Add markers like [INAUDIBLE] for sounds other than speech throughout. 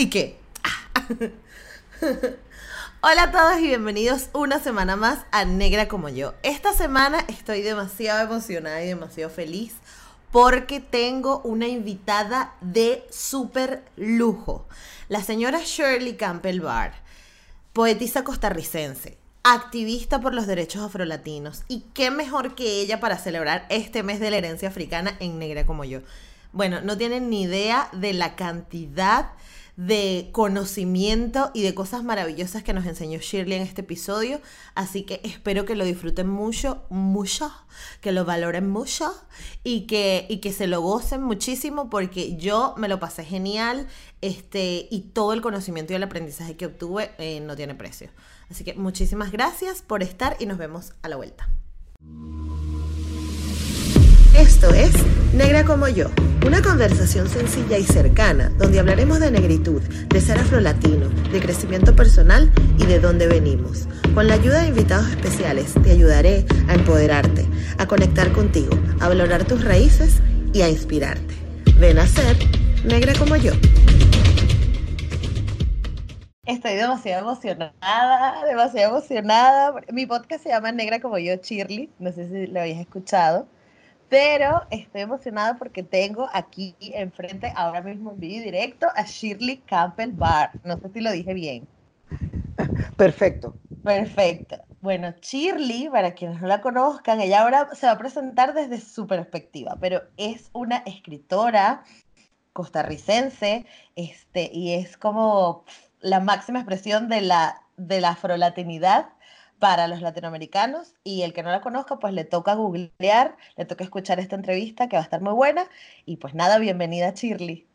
¿Y qué? [LAUGHS] Hola a todos y bienvenidos una semana más a Negra como yo. Esta semana estoy demasiado emocionada y demasiado feliz porque tengo una invitada de súper lujo. La señora Shirley Campbell Barr, poetisa costarricense, activista por los derechos afrolatinos. Y qué mejor que ella para celebrar este mes de la herencia africana en Negra como yo. Bueno, no tienen ni idea de la cantidad conocimiento y de cosas maravillosas que nos enseñó Shirley en este episodio. Así que espero que lo disfruten mucho, mucho, que lo valoren mucho y que, y que se lo gocen muchísimo porque yo me lo pasé genial este, y todo el conocimiento y el aprendizaje que obtuve eh, no tiene precio. Así que muchísimas gracias por estar y nos vemos a la vuelta. Esto es Negra como yo, una conversación sencilla y cercana donde hablaremos de negritud, de ser afrolatino, de crecimiento personal y de dónde venimos. Con la ayuda de invitados especiales te ayudaré a empoderarte, a conectar contigo, a valorar tus raíces y a inspirarte. Ven a ser negra como yo. Estoy demasiado emocionada, demasiado emocionada. Mi podcast se llama Negra como yo, Shirley. No sé si lo habéis escuchado pero estoy emocionada porque tengo aquí enfrente, ahora mismo en vídeo directo, a Shirley Campbell Barr. No sé si lo dije bien. Perfecto. Perfecto. Bueno, Shirley, para quienes no la conozcan, ella ahora se va a presentar desde su perspectiva, pero es una escritora costarricense este, y es como la máxima expresión de la, de la afrolatinidad para los latinoamericanos y el que no la conozca, pues le toca googlear, le toca escuchar esta entrevista que va a estar muy buena y pues nada, bienvenida Shirley.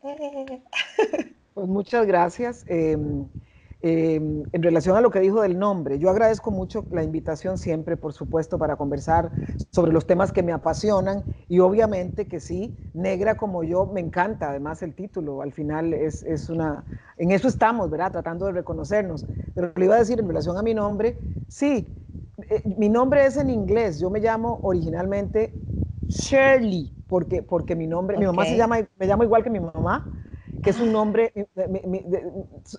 Pues muchas gracias. Em, em, en relación a lo que dijo del nombre, yo agradezco mucho la invitación siempre, por supuesto, para conversar sobre los temas que me apasionan y obviamente que sí, negra como yo, me encanta además el título, al final es, es una, en eso estamos, ¿verdad? Tratando de reconocernos. Pero le iba a decir en relación a mi nombre, sí, eh, mi nombre es en inglés, yo me llamo originalmente Shirley, porque, porque mi nombre, mi mamá se llama, me llamo igual que mi mamá, que es un nombre, eh,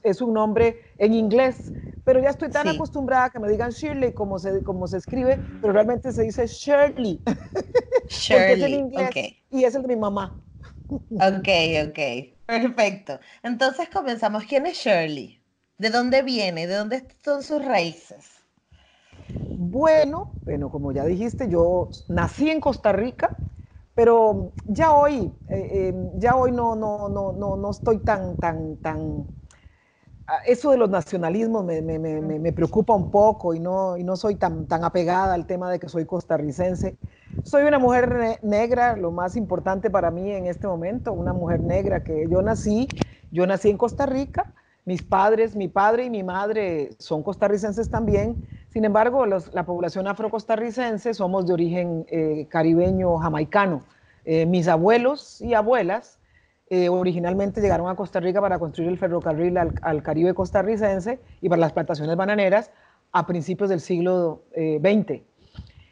es un nombre en inglés, pero ya estoy tan acostumbrada a que me digan Shirley como se, como se escribe, pero realmente se dice Shirley. [LAUGHS] Shirley, es en inglés y es el de mi mamá. Ok, ok, perfecto. Entonces comenzamos. ¿Quién es Shirley? ¿De dónde viene? ¿De dónde son sus raíces? Bueno, bueno, como ya dijiste, yo nací en Costa Rica, pero ya hoy, eh, eh, ya hoy no, no, no, no, no estoy tan, tan, tan. Ah, eso de los nacionalismos me, me, me, me preocupa un poco y no, y no soy tan, tan apegada al tema de que soy costarricense. Soy una mujer negra, lo más importante para mí en este momento, una mujer negra que yo nací, yo nací en Costa Rica, mis padres, mi padre y mi madre son costarricenses también, sin embargo, la población afrocostarricense somos de origen eh, caribeño jamaicano. Eh, mis abuelos y abuelas eh, originalmente llegaron a Costa Rica para construir el ferrocarril al, Caribe costarricense y para las plantaciones bananeras a principios del siglo XX.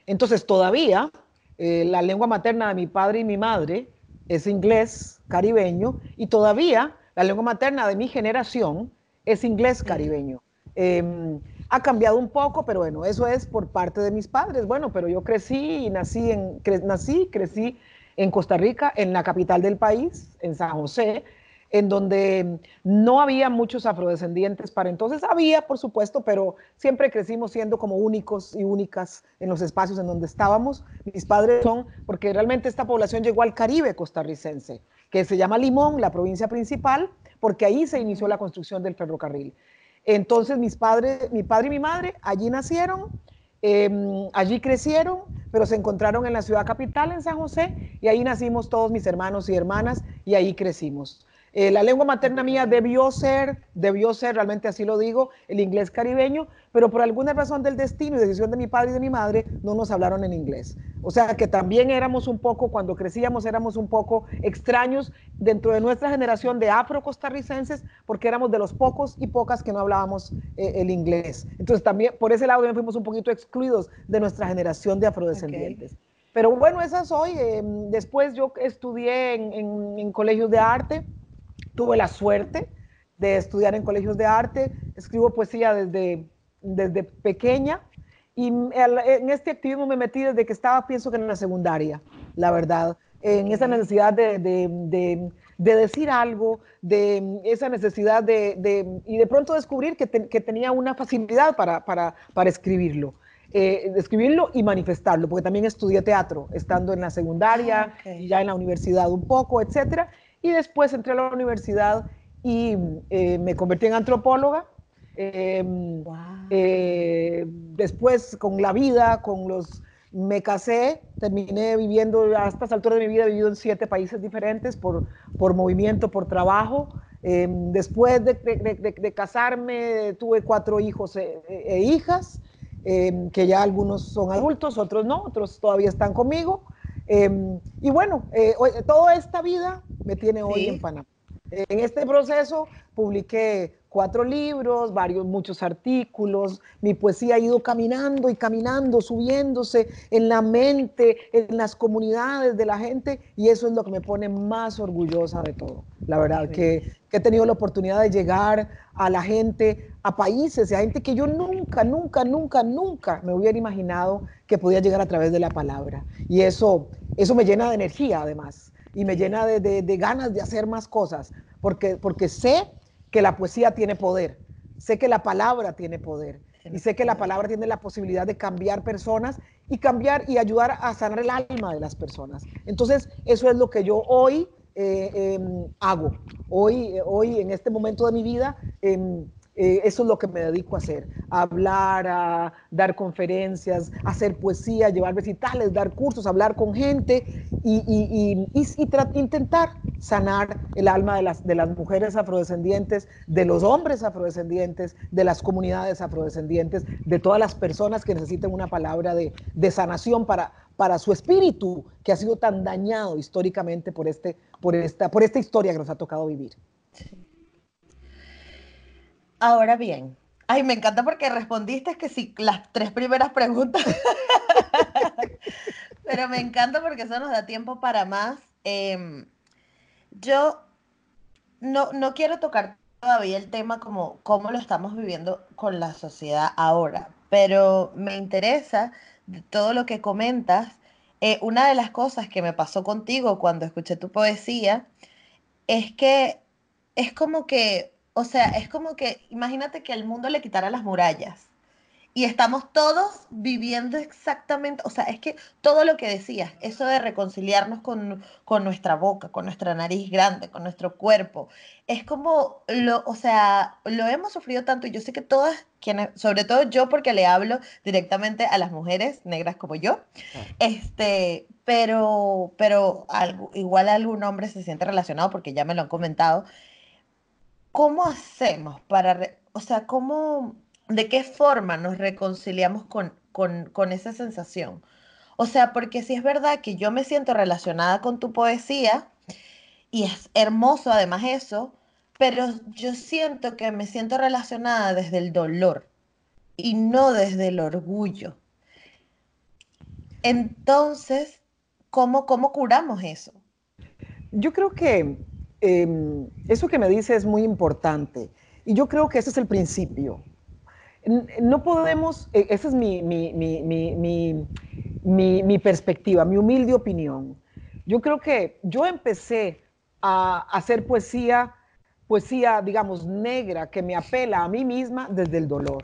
Entonces, todavía la lengua materna de mi padre y mi madre es inglés caribeño y todavía la lengua materna de mi generación es inglés caribeño. Em, ha cambiado un poco, pero bueno, eso es por parte de mis padres. Bueno, pero yo crecí y nací, en, nací, crecí en Costa Rica, en la capital del país, en San José, en donde no había muchos afrodescendientes para entonces. Había, por supuesto, pero siempre crecimos siendo como únicos y únicas en los espacios en donde estábamos. Mis padres son, porque realmente esta población llegó al Caribe costarricense, que se llama Limón, la provincia principal, porque ahí se inició la construcción del ferrocarril. Entonces mis padres, mi padre y mi madre allí nacieron, em, allí crecieron, pero se encontraron en la ciudad capital, en San José, y ahí nacimos todos mis hermanos y hermanas, y ahí crecimos. Eh, la lengua materna mía debió ser, debió ser, realmente así lo digo, el inglés caribeño, pero por alguna razón del destino y decisión de mi padre y de mi madre, no nos hablaron en inglés. O sea que también éramos un poco, cuando crecíamos, éramos un poco extraños dentro de nuestra generación de afro-costarricenses, porque éramos de los pocos y pocas que no hablábamos eh, el inglés. Entonces también, por ese lado, también fuimos un poquito excluidos de nuestra generación de afrodescendientes. Pero bueno, esa soy. Eh, después yo estudié en colegios de arte tuve la suerte de estudiar en colegios de arte, escribo poesía desde, desde pequeña y en este activismo me metí desde que estaba, pienso que en la secundaria, la verdad, en esa necesidad de, de, de, decir algo, de esa necesidad de, y de pronto descubrir que, que tenía una facilidad para, para, para escribirlo. Eh, escribirlo y manifestarlo, porque también estudié teatro, estando en la secundaria ah, y ya en la universidad un poco, etcétera. Y después entré a la universidad y eh, me convertí en antropóloga. Em, eh, después con la vida, con los... Me casé, terminé viviendo, a estas alturas de mi vida he vivido en siete países diferentes por, por movimiento, por trabajo. Em, después de, de, casarme tuve cuatro hijos e, e, e hijas, em, que ya algunos son adultos, otros no, otros todavía están conmigo. Em, y bueno, eh, toda esta vida me tiene hoy en Panamá. En este proceso publiqué cuatro libros, varios, muchos artículos, mi poesía ha ido caminando y caminando, subiéndose en la mente, en las comunidades de la gente, y eso es lo que me pone más orgullosa de todo. La verdad, que, que, he tenido la oportunidad de llegar a la gente, a países, a gente que yo nunca, nunca, nunca, nunca me hubiera imaginado que podía llegar a través de la palabra. Y eso, eso me llena de energía, además, y me llena de, de, ganas de hacer más cosas, porque, porque sé que la poesía tiene poder, sé que la palabra tiene poder. Y sé que la palabra tiene la posibilidad de cambiar personas y cambiar y ayudar a sanar el alma de las personas. Entonces, eso es lo que yo hoy eh, em, hago. Hoy, hoy, en este momento de mi vida, em, eh, eso es lo que me dedico a hacer, a hablar, a dar conferencias, hacer poesía, llevar recitales, dar cursos, hablar con gente y, intentar sanar el alma de las, mujeres afrodescendientes, de los hombres afrodescendientes, de las comunidades afrodescendientes, de todas las personas que necesiten una palabra de, de sanación para, su espíritu que ha sido tan dañado históricamente por, este, esta historia que nos ha tocado vivir. Ahora bien, ay, me encanta porque respondiste que sí, las tres primeras preguntas. [LAUGHS] Pero me encanta porque eso nos da tiempo para más. Em, yo no, no quiero tocar todavía el tema como cómo lo estamos viviendo con la sociedad ahora, pero me interesa todo lo que comentas. Eh, una de las cosas que me pasó contigo cuando escuché tu poesía es que es como que o sea, es como que, imagínate que el mundo le quitara las murallas y estamos todos viviendo exactamente, o sea, es que todo lo que decías, eso de reconciliarnos con, nuestra boca, con nuestra nariz grande, con nuestro cuerpo, es como, lo, o sea, lo hemos sufrido tanto y yo sé que todas quienes, sobre todo yo porque le hablo directamente a las mujeres negras como yo, este, pero, pero igual algún hombre se siente relacionado porque ya me lo han comentado ¿cómo hacemos para, o sea, cómo, de qué forma nos reconciliamos con, con, esa sensación? O sea, porque si es verdad que yo me siento relacionada con tu poesía, y es hermoso además eso, pero yo siento que me siento relacionada desde el dolor y no desde el orgullo. Entonces, ¿cómo, cómo curamos eso? Yo creo que Em, eso que me dice es muy importante. Y yo creo que ese es el principio. No podemos, e, esa es mi, mi, mi, mi, perspectiva, mi humilde opinión. Yo creo que yo empecé a hacer poesía, poesía, digamos, negra, que me apela a mí misma desde el dolor.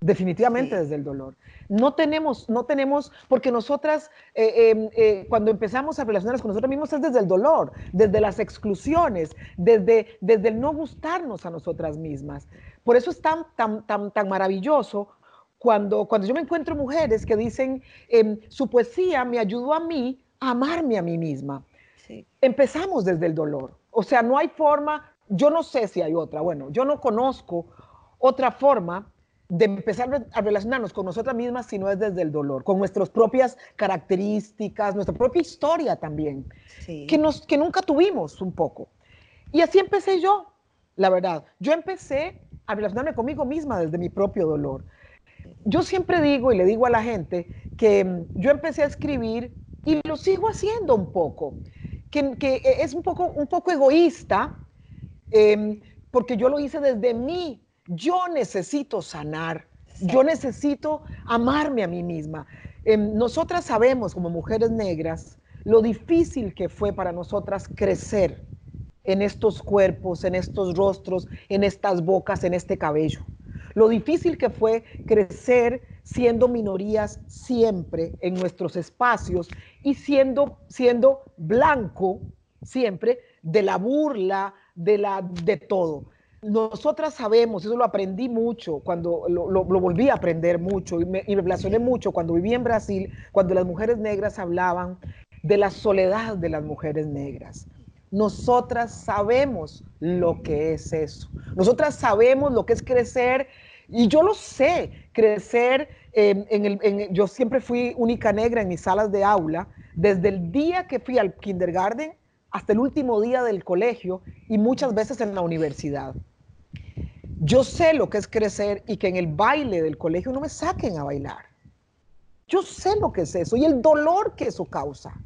Definitivamente desde el dolor. No tenemos, no tenemos, porque nosotras, eh, em, eh, cuando empezamos a relacionarnos con nosotros mismos es desde el dolor, desde las exclusiones, desde, desde el no gustarnos a nosotras mismas. Por eso es tan, tan, tan, tan maravilloso cuando, cuando yo me encuentro mujeres que dicen, em, su poesía me ayudó a mí a amarme a mí misma. Empezamos desde el dolor O sea, no hay forma, yo no sé si hay otra, bueno, yo no conozco otra forma de empezar a relacionarnos con nosotras mismas si no es desde el dolor, con nuestras propias características, nuestra propia historia también, que, nos, que nunca tuvimos un poco. Y así empecé yo, la verdad. Yo empecé a relacionarme conmigo misma desde mi propio dolor. Yo siempre digo y le digo a la gente que mm, yo empecé a escribir y lo sigo haciendo un poco, que, que es un poco, un poco egoísta, em, porque yo lo hice desde mí. Yo necesito sanar, yo necesito amarme a mí misma. Em, nosotras sabemos como mujeres negras lo difícil que fue para nosotras crecer en estos cuerpos, en estos rostros, en estas bocas, en este cabello. Lo difícil que fue crecer siendo minorías siempre en nuestros espacios y siendo, siendo blanco siempre de la burla, de, la, de todo. Nosotras sabemos, eso lo aprendí mucho cuando lo, volví a aprender mucho y me, y me relacioné mucho cuando viví en Brasil, cuando las mujeres negras hablaban de la soledad de las mujeres negras nosotras sabemos lo que es eso. Nosotras sabemos lo que es crecer y yo lo sé, crecer el... yo siempre fui única negra en mis salas de aula, desde el día que fui al kindergarten hasta el último día del colegio y muchas veces en la universidad. Yo sé lo que es crecer y que en el baile del colegio no me saquen a bailar. Yo sé lo que es eso y el dolor que eso causa.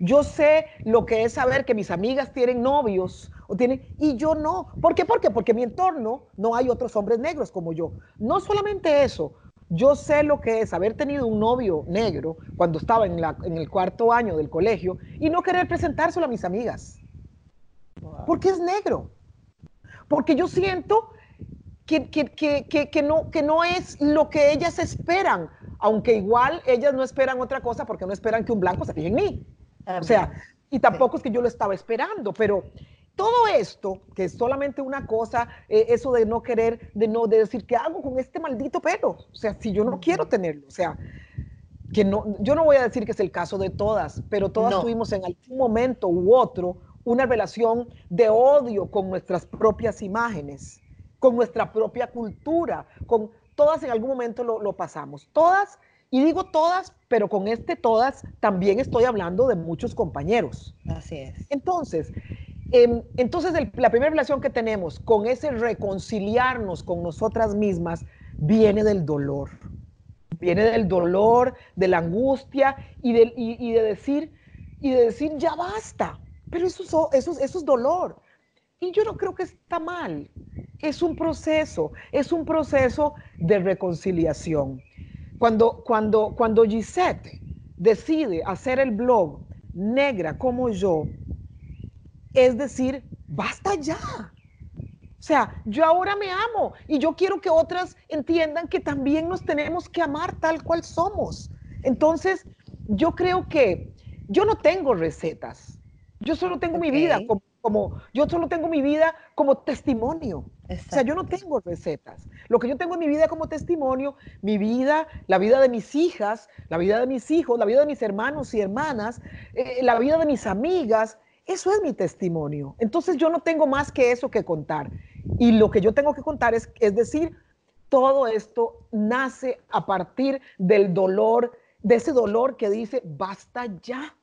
Yo sé lo que es saber que mis amigas tienen novios o tienen y yo no. ¿Por qué? Porque porque en mi entorno no hay otros hombres negros como yo. No solamente eso, yo sé lo que es haber tenido un novio negro cuando estaba en, la, en el cuarto año del colegio y no querer presentárselo a mis amigas. Porque es negro. Porque yo siento que, que, que, que, no, que no es lo que ellas esperan, aunque igual ellas no esperan otra cosa porque no esperan que un blanco se fije en mí. O sea, y tampoco es que yo lo estaba esperando, pero todo esto, que es solamente una cosa, eh, eso de no querer, de no de decir, ¿qué hago con este maldito pelo? O sea, si yo no quiero tenerlo, o sea, que no, yo no voy a decir que es el caso de todas, pero todas tuvimos en algún momento u otro una relación de odio con nuestras propias imágenes, con nuestra propia cultura, con todas en algún momento lo, lo pasamos. Todas y digo todas, pero con este todas también estoy hablando de muchos compañeros. Así es. Entonces, em, entonces la primera relación que tenemos con ese reconciliarnos con nosotras mismas viene del dolor. Viene del dolor, de la angustia y de, decir, y de decir, ya basta. Pero eso es dolor. Y yo no creo que está mal. Es un proceso, es un proceso de reconciliación. Cuando, cuando, cuando Gisette decide hacer el blog negra como yo, es decir, basta ya. O sea, yo ahora me amo y yo quiero que otras entiendan que también nos tenemos que amar tal cual somos. Entonces, yo creo que yo no tengo recetas. Yo solo tengo mi vida como como yo solo tengo mi vida como testimonio. O sea, yo no tengo recetas. Lo que yo tengo en mi vida como testimonio, mi vida, la vida de mis hijas, la vida de mis hijos, la vida de mis hermanos y hermanas, eh, la vida de mis amigas, eso es mi testimonio. Entonces yo no tengo más que eso que contar. Y lo que yo tengo que contar es, es decir, todo esto nace a partir del dolor, de ese dolor que dice, basta ya.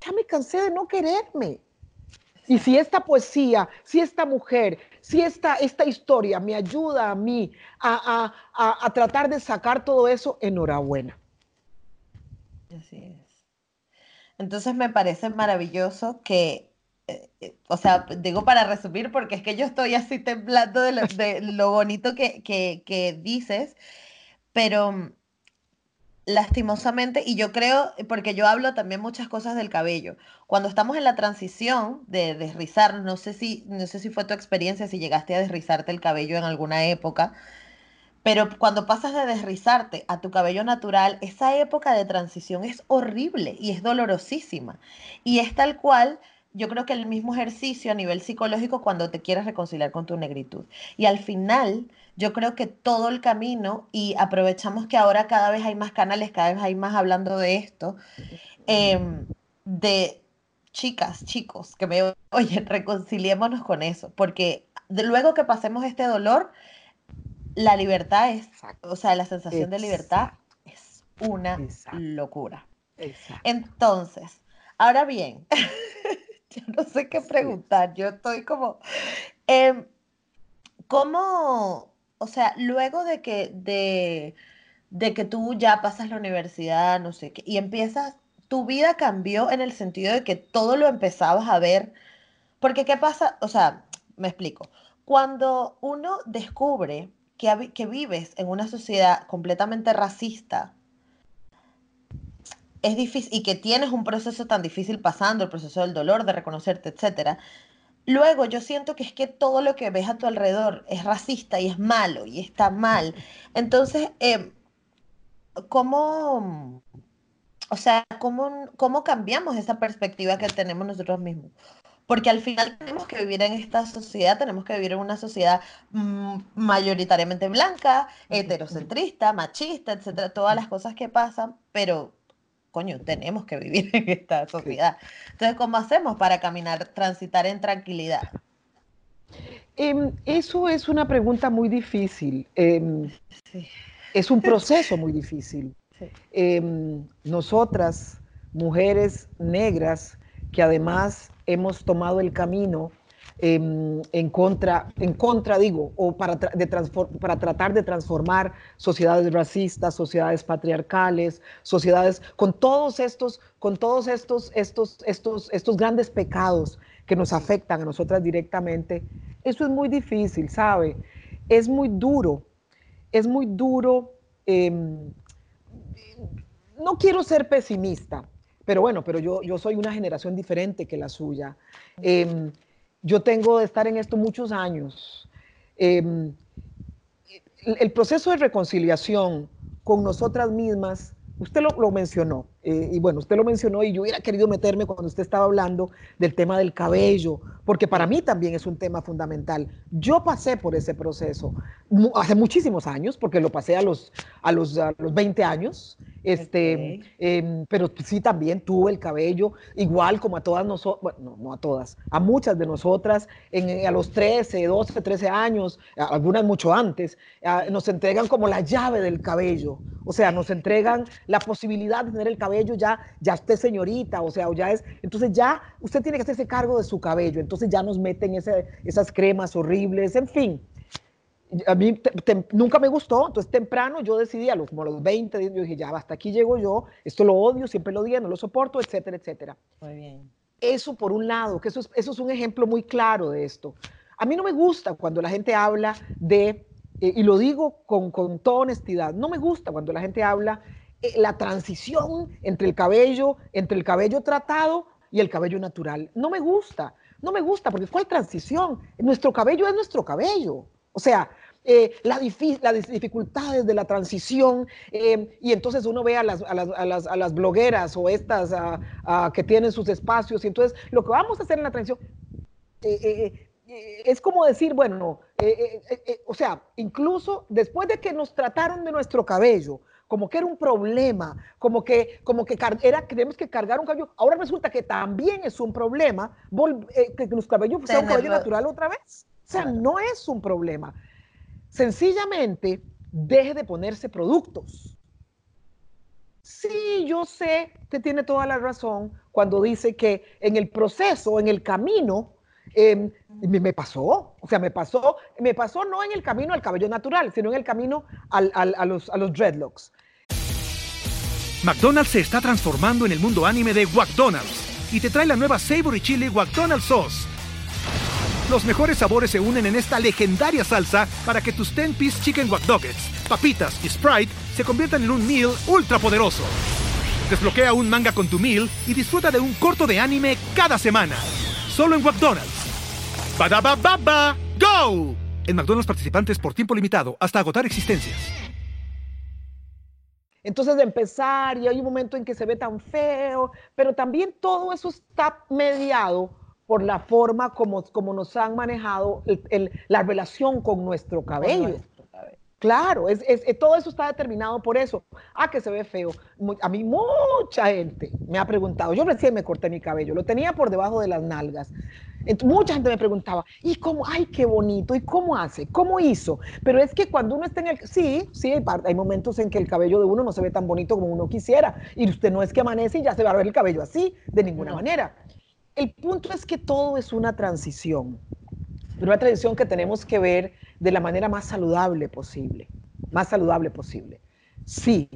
Ya me cansé de no quererme. Y si esta poesía, si esta mujer, si esta, esta historia me ayuda a mí a, tratar de sacar todo eso, enhorabuena. Así es. Entonces me parece maravilloso que, eh, eh, o sea, digo para resumir, porque es que yo estoy así temblando de lo, bonito que, que, que dices, pero lastimosamente, y yo creo, porque yo hablo también muchas cosas del cabello, cuando estamos en la transición de desrizar, no sé si, no sé si fue tu experiencia, si llegaste a desrizarte el cabello en alguna época, pero cuando pasas de desrizarte a tu cabello natural, esa época de transición es horrible y es dolorosísima. Y es tal cual yo creo que el mismo ejercicio a nivel psicológico cuando te quieres reconciliar con tu negritud. Y al final, yo creo que todo el camino, y aprovechamos que ahora cada vez hay más canales, cada vez hay más hablando de esto, em, de chicas, chicos, que me oyen, [LAUGHS] reconciliémonos con eso, porque luego que pasemos este dolor, la libertad es, o sea, la sensación de libertad es una locura. Entonces, ahora bien, [LAUGHS] yo no sé qué preguntar, yo estoy como, em, ¿cómo, o sea, luego de que, de, de que tú ya pasas la universidad, no sé qué, y empiezas tu vida cambió en el sentido de que todo lo empezabas a ver. Porque, ¿qué pasa? O sea, me explico. Cuando uno descubre que, que vives en una sociedad completamente racista, es difícil, y que tienes un proceso tan difícil pasando, el proceso del dolor, de reconocerte, etc. Luego yo siento que es que todo lo que ves a tu alrededor es racista y es malo y está mal. [LAUGHS] Entonces, eh, ¿cómo, o sea, ¿cómo, ¿cómo cambiamos esa perspectiva que tenemos nosotros mismos? Porque al final tenemos que vivir en esta sociedad, tenemos que vivir en una sociedad mm, mayoritariamente blanca, heterocentrista, machista, etcétera, todas las cosas que pasan, pero coño, tenemos que vivir [LAUGHS] en esta sociedad. Entonces, ¿cómo hacemos para caminar, transitar en tranquilidad? Em, eso es una pregunta muy difícil. Em, es un proceso muy difícil. [LAUGHS] Em, nosotras, mujeres negras, que además hemos tomado el camino em, en, contra, en contra, digo, o para, de para tratar de transformar sociedades racistas, sociedades patriarcales, sociedades con todos estos, con todos estos, estos, estos, estos grandes pecados que nos afectan a nosotras directamente. Eso es muy difícil, ¿sabe? Es muy duro, es muy duro. Em, no quiero ser pesimista, pero bueno, pero yo, yo soy una generación diferente que la suya. Em, yo tengo de estar en esto muchos años. Em, el proceso de reconciliación con nosotras mismas, usted lo, mencionó, eh, y bueno, usted lo mencionó y yo hubiera querido meterme cuando usted estaba hablando del tema del cabello, porque para mí también es un tema fundamental. Yo pasé por ese proceso hace muchísimos años, porque lo pasé a los, a los, a los 20 años, este, em, pero sí también tuve el cabello, igual como a todas nosotras, bueno, no, a todas, a muchas de nosotras, en, a los 13, 12, 13 años, algunas mucho antes, nos entregan como la llave del cabello. O sea, nos entregan la posibilidad de tener el cabello ya, ya usted señorita, o sea, o ya es, entonces ya usted tiene que hacerse cargo de su cabello, entonces ya nos meten ese, esas cremas horribles, en fin a mí nunca me gustó, entonces temprano yo decidí, a los, como a los 20, yo dije, ya, hasta aquí llego yo, esto lo odio, siempre lo odié, no lo soporto, etcétera, etcétera. Muy bien. Eso por un lado, que eso es, eso es un ejemplo muy claro de esto. A mí no me gusta cuando la gente habla de, eh, y lo digo con, con, toda honestidad, no me gusta cuando la gente habla la transición entre el cabello, entre el cabello tratado y el cabello natural. No me gusta, no me gusta, porque ¿cuál transición? Nuestro cabello es nuestro cabello. O sea, eh, las dificultades de la transición, eh, y entonces uno ve a las blogueras o estas que tienen sus espacios, y entonces lo que vamos a hacer en la transición eh, es como decir, bueno, o sea, incluso después de que nos trataron de nuestro cabello, como que era un problema, como que, como que era, tenemos que cargar un cabello. Ahora resulta que también es un problema que los cabellos sean un cabello natural otra vez. O sea, no es un problema. Sencillamente, deje de ponerse productos. Sí, yo sé que tiene toda la razón cuando dice que en el proceso, en el camino, em, me, pasó, o sea, me pasó, me pasó no en el camino al cabello natural, sino en el camino a, los, a los dreadlocks. McDonald's se está transformando en el mundo anime de McDonald's y te trae la nueva Savory Chili McDonald's Sauce los mejores sabores se unen en esta legendaria salsa para que tus 10-piece chicken wack papitas y Sprite se conviertan en un meal ultra poderoso. Desbloquea un manga con tu meal y disfruta de un corto de anime cada semana. Solo en McDonald's. Baba ¡Go! En McDonald's participantes por tiempo limitado hasta agotar existencias. Entonces de empezar y hay un momento en que se ve tan feo, pero también todo eso está mediado por la forma como, como nos han manejado la relación con nuestro cabello. Claro, es, todo eso está determinado por eso. Ah, que se ve feo. A mí mucha gente me ha preguntado, yo recién me corté mi cabello, lo tenía por debajo de las nalgas. mucha gente me preguntaba, ¿y cómo? Ay, qué bonito, ¿y cómo hace? ¿Cómo hizo? Pero es que cuando uno está en el... Sí, sí, hay, hay momentos en que el cabello de uno no se ve tan bonito como uno quisiera. Y usted no es que amanece y ya se va a ver el cabello así, de ninguna manera. El punto es que todo es una transición, pero una transición que tenemos que ver de la manera más saludable posible, más saludable posible. Sí,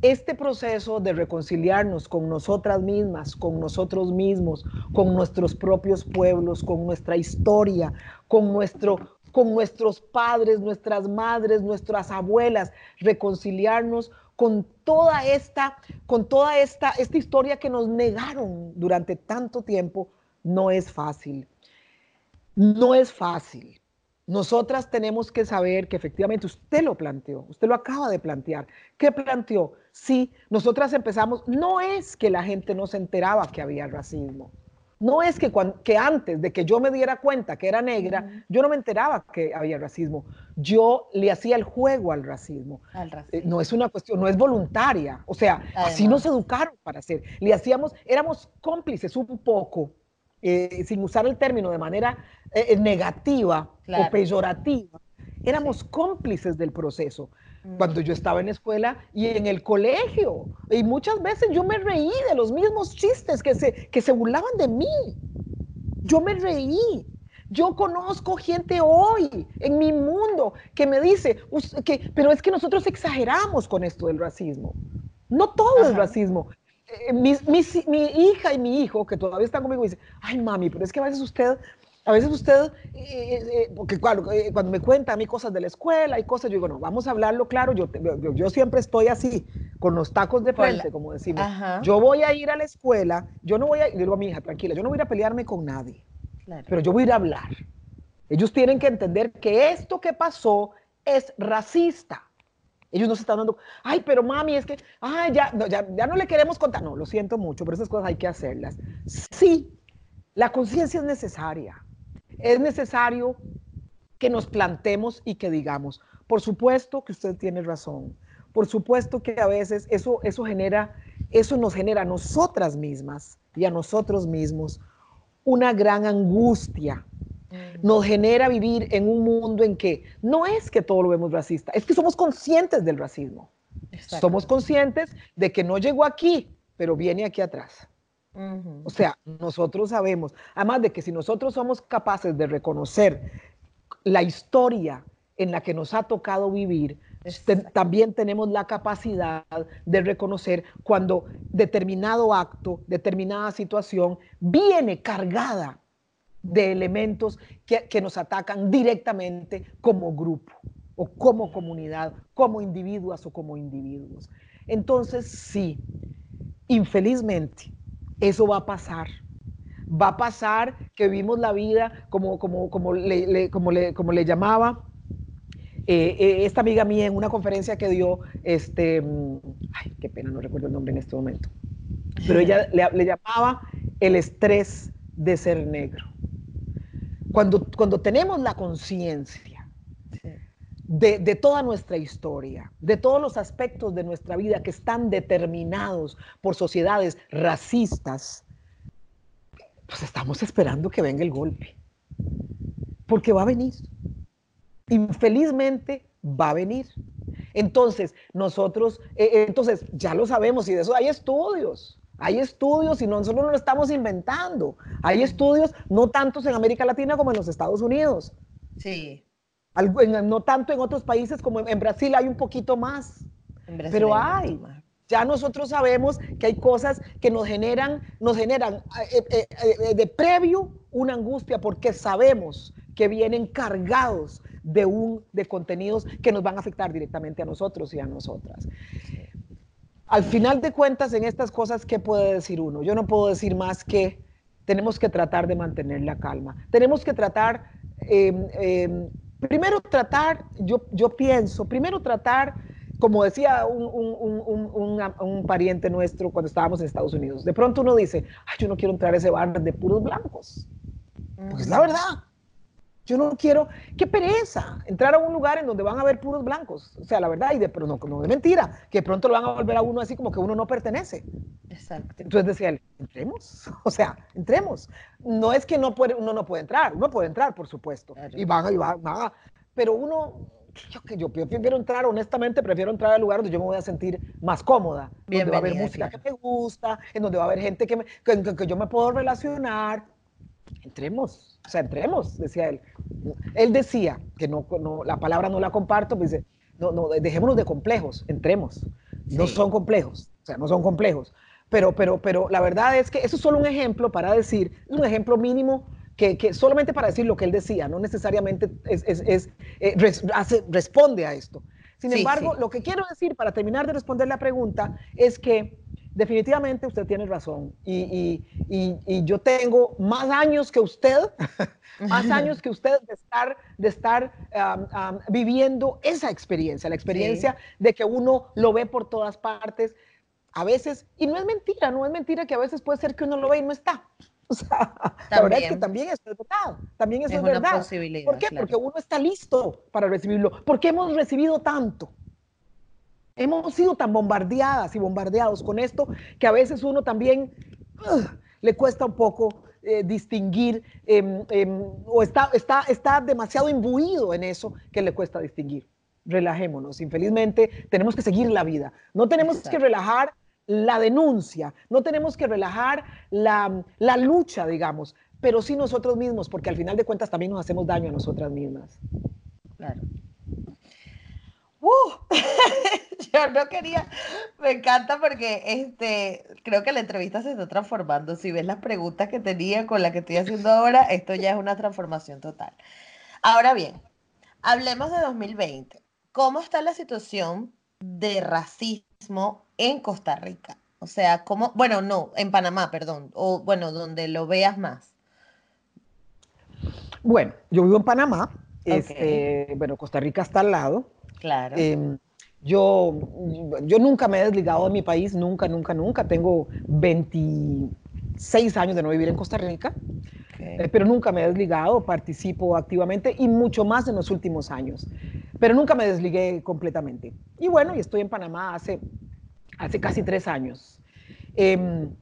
este proceso de reconciliarnos con nosotras mismas, con nosotros mismos, con nuestros propios pueblos, con nuestra historia, con, nuestro, con nuestros padres, nuestras madres, nuestras abuelas, reconciliarnos con toda esta, con toda esta, esta historia que nos negaron durante tanto tiempo, no es fácil. No es fácil. Nosotras tenemos que saber que efectivamente usted lo planteó, usted lo acaba de plantear. ¿Qué planteó? Sí, nosotras empezamos, no es que la gente no se enteraba que había racismo. No es que, que antes de que yo me diera cuenta que era negra, yo no me enteraba que había racismo. Yo le hacía el juego al racismo. Eh, no es una cuestión, no es voluntaria. O sea, así nos educaron para hacer. Le hacíamos, éramos cómplices un poco, eh, sin usar el término de manera eh, negativa o peyorativa, éramos cómplices del proceso. Cuando yo estaba en la escuela y en el colegio, y muchas veces yo me reí de los mismos chistes que se, que se burlaban de mí. Yo me reí. Yo conozco gente hoy en mi mundo que me dice, que, pero es que nosotros exageramos con esto del racismo. No todo es racismo. Eh, mi, mi, hija y mi hijo, que todavía están conmigo, dicen, ay mami, pero es que a veces usted a veces usted, eh, eh, porque claro, eh, cuando me cuenta a mí cosas de la escuela y cosas, yo digo, no, vamos a hablarlo claro, yo, yo, siempre estoy así, con los tacos de frente, como decimos. Yo voy a ir a la escuela, yo no voy a, digo a mi hija, tranquila, yo no voy a ir a pelearme con nadie, pero yo voy a ir a hablar. Ellos tienen que entender que esto que pasó es racista. Ellos no se están dando, ay, pero mami, es que, ay, ya, ya, ya no le queremos contar. No, lo siento mucho, pero esas cosas hay que hacerlas. Sí, la conciencia es necesaria es necesario que nos plantemos y que digamos, por supuesto que usted tiene razón, por supuesto que a veces eso, eso genera, eso nos genera a nosotras mismas y a nosotros mismos una gran angustia. Nos genera vivir en un mundo en que no es que todo lo vemos racista, es que somos conscientes del racismo. Somos conscientes de que no llegó aquí, pero viene aquí atrás. O sea, nosotros sabemos, además de que si nosotros somos capaces de reconocer la historia en la que nos ha tocado vivir, también tenemos la capacidad de reconocer cuando determinado acto, determinada situación viene cargada de elementos que, que nos atacan directamente como grupo o como comunidad, como individuos o como individuos. Entonces, sí, infelizmente, eso va a pasar. Va a pasar que vimos la vida como, como, como, le, como, le, como le llamaba eh, eh, esta amiga mía en una conferencia que dio, este, mm, ay, qué pena, no recuerdo el nombre en este momento, pero ella le, llamaba el estrés de ser negro. Cuando, cuando tenemos la conciencia de, de, toda nuestra historia, de todos los aspectos de nuestra vida que están determinados por sociedades racistas, pues estamos esperando que venga el golpe. Porque va a venir. Infelizmente va a venir. Entonces, nosotros, eh, eh, entonces, ya lo sabemos y de eso hay estudios. Hay estudios y nosotros no lo estamos inventando. Hay estudios, no tantos en América Latina como en los Estados Unidos. Sí no tanto en otros países como en, Brasil hay un poquito más, pero hay. Ya nosotros sabemos que hay cosas que nos generan, nos generan eh, eh, eh, de previo una angustia porque sabemos que vienen cargados de, un, de contenidos que nos van a afectar directamente a nosotros y a nosotras. Al final de cuentas, en estas cosas, ¿qué puede decir uno? Yo no puedo decir más que tenemos que tratar de mantener la calma. Tenemos que tratar em, em, primero tratar, yo, yo pienso, primero tratar, como decía un, pariente nuestro cuando estábamos en Estados Unidos, de pronto uno dice, ay, yo no quiero entrar a ese bar de puros blancos. Porque es la verdad. Yo no quiero, qué pereza, entrar a un lugar en donde van a haber puros blancos. O sea, la verdad, y de, pero no, no de mentira, que pronto lo van a volver a uno así como que uno no pertenece. Exacto. Entonces decía él, entremos, [LAUGHS] o sea, entremos. No es que no puede, uno no puede entrar, uno puede entrar, por supuesto. Y van, y van, van, pero uno, yo, yo, yo prefiero entrar, honestamente, prefiero entrar al lugar donde yo me voy a sentir más cómoda, donde va a haber música que me gusta, en donde va a haber gente que, me, que, que yo me puedo relacionar. Entremos o sea, entremos, decía él. Él decía, que no, la palabra no la comparto, pues dice, no, no, dejémonos de complejos, entremos. No son complejos, o sea, no son complejos. Pero, pero, pero la verdad es que eso es solo un ejemplo para decir, es un ejemplo mínimo que, que, solamente para decir lo que él decía, no necesariamente es, es, es eh, responde a esto. Sin embargo, lo que quiero decir para terminar de responder la pregunta es que definitivamente usted tiene razón. Y, yo tengo más años que usted, [LAUGHS] más años que usted de estar, de estar viviendo esa experiencia, la experiencia de que uno lo ve por todas partes. A veces, y no es mentira, no es mentira que a veces puede ser que uno lo ve y no está. [LAUGHS] O sea, la verdad es que también eso es verdad. También eso es, verdad. ¿Por qué? Porque uno está listo para recibirlo. Porque hemos recibido tanto. Hemos sido tan bombardeadas y bombardeados con esto que a veces uno también le cuesta un poco eh, distinguir em, em, o está, está, está demasiado imbuido en eso que le cuesta distinguir. Relajémonos. Infelizmente tenemos que seguir la vida. No tenemos que relajar la denuncia, no tenemos que relajar la, la lucha, digamos, pero sí nosotros mismos, porque al final de cuentas también nos hacemos daño a nosotras mismas. Claro. ¡Uh! [LAUGHS] yo no quería, me encanta porque este, creo que la entrevista se está transformando. Si ves las preguntas que tenía con las que estoy haciendo ahora, esto ya es una transformación total. Ahora bien, hablemos de 2020. ¿Cómo está la situación de racismo en Costa Rica? O sea, ¿cómo? Bueno, no, en Panamá, perdón, o bueno, donde lo veas más. Bueno, yo vivo en Panamá, este, bueno, Costa Rica está al lado. Claro. Em, yo, yo nunca me he desligado de mi país, nunca, nunca, nunca. Tengo 26 años de no vivir en Costa Rica, eh, pero nunca me he desligado, participo activamente y mucho más en los últimos años. Pero nunca me desligué completamente. Y bueno, y estoy en Panamá hace, hace casi tres años. Em,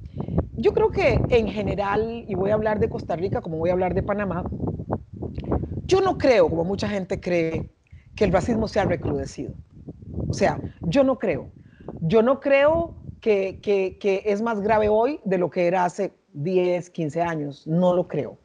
yo creo que en general, y voy a hablar de Costa Rica como voy a hablar de Panamá, yo no creo, como mucha gente cree, que el racismo se ha recrudecido. O sea, yo no creo. Yo no creo que, es más grave hoy de lo que era hace 10, 15 años. No lo creo.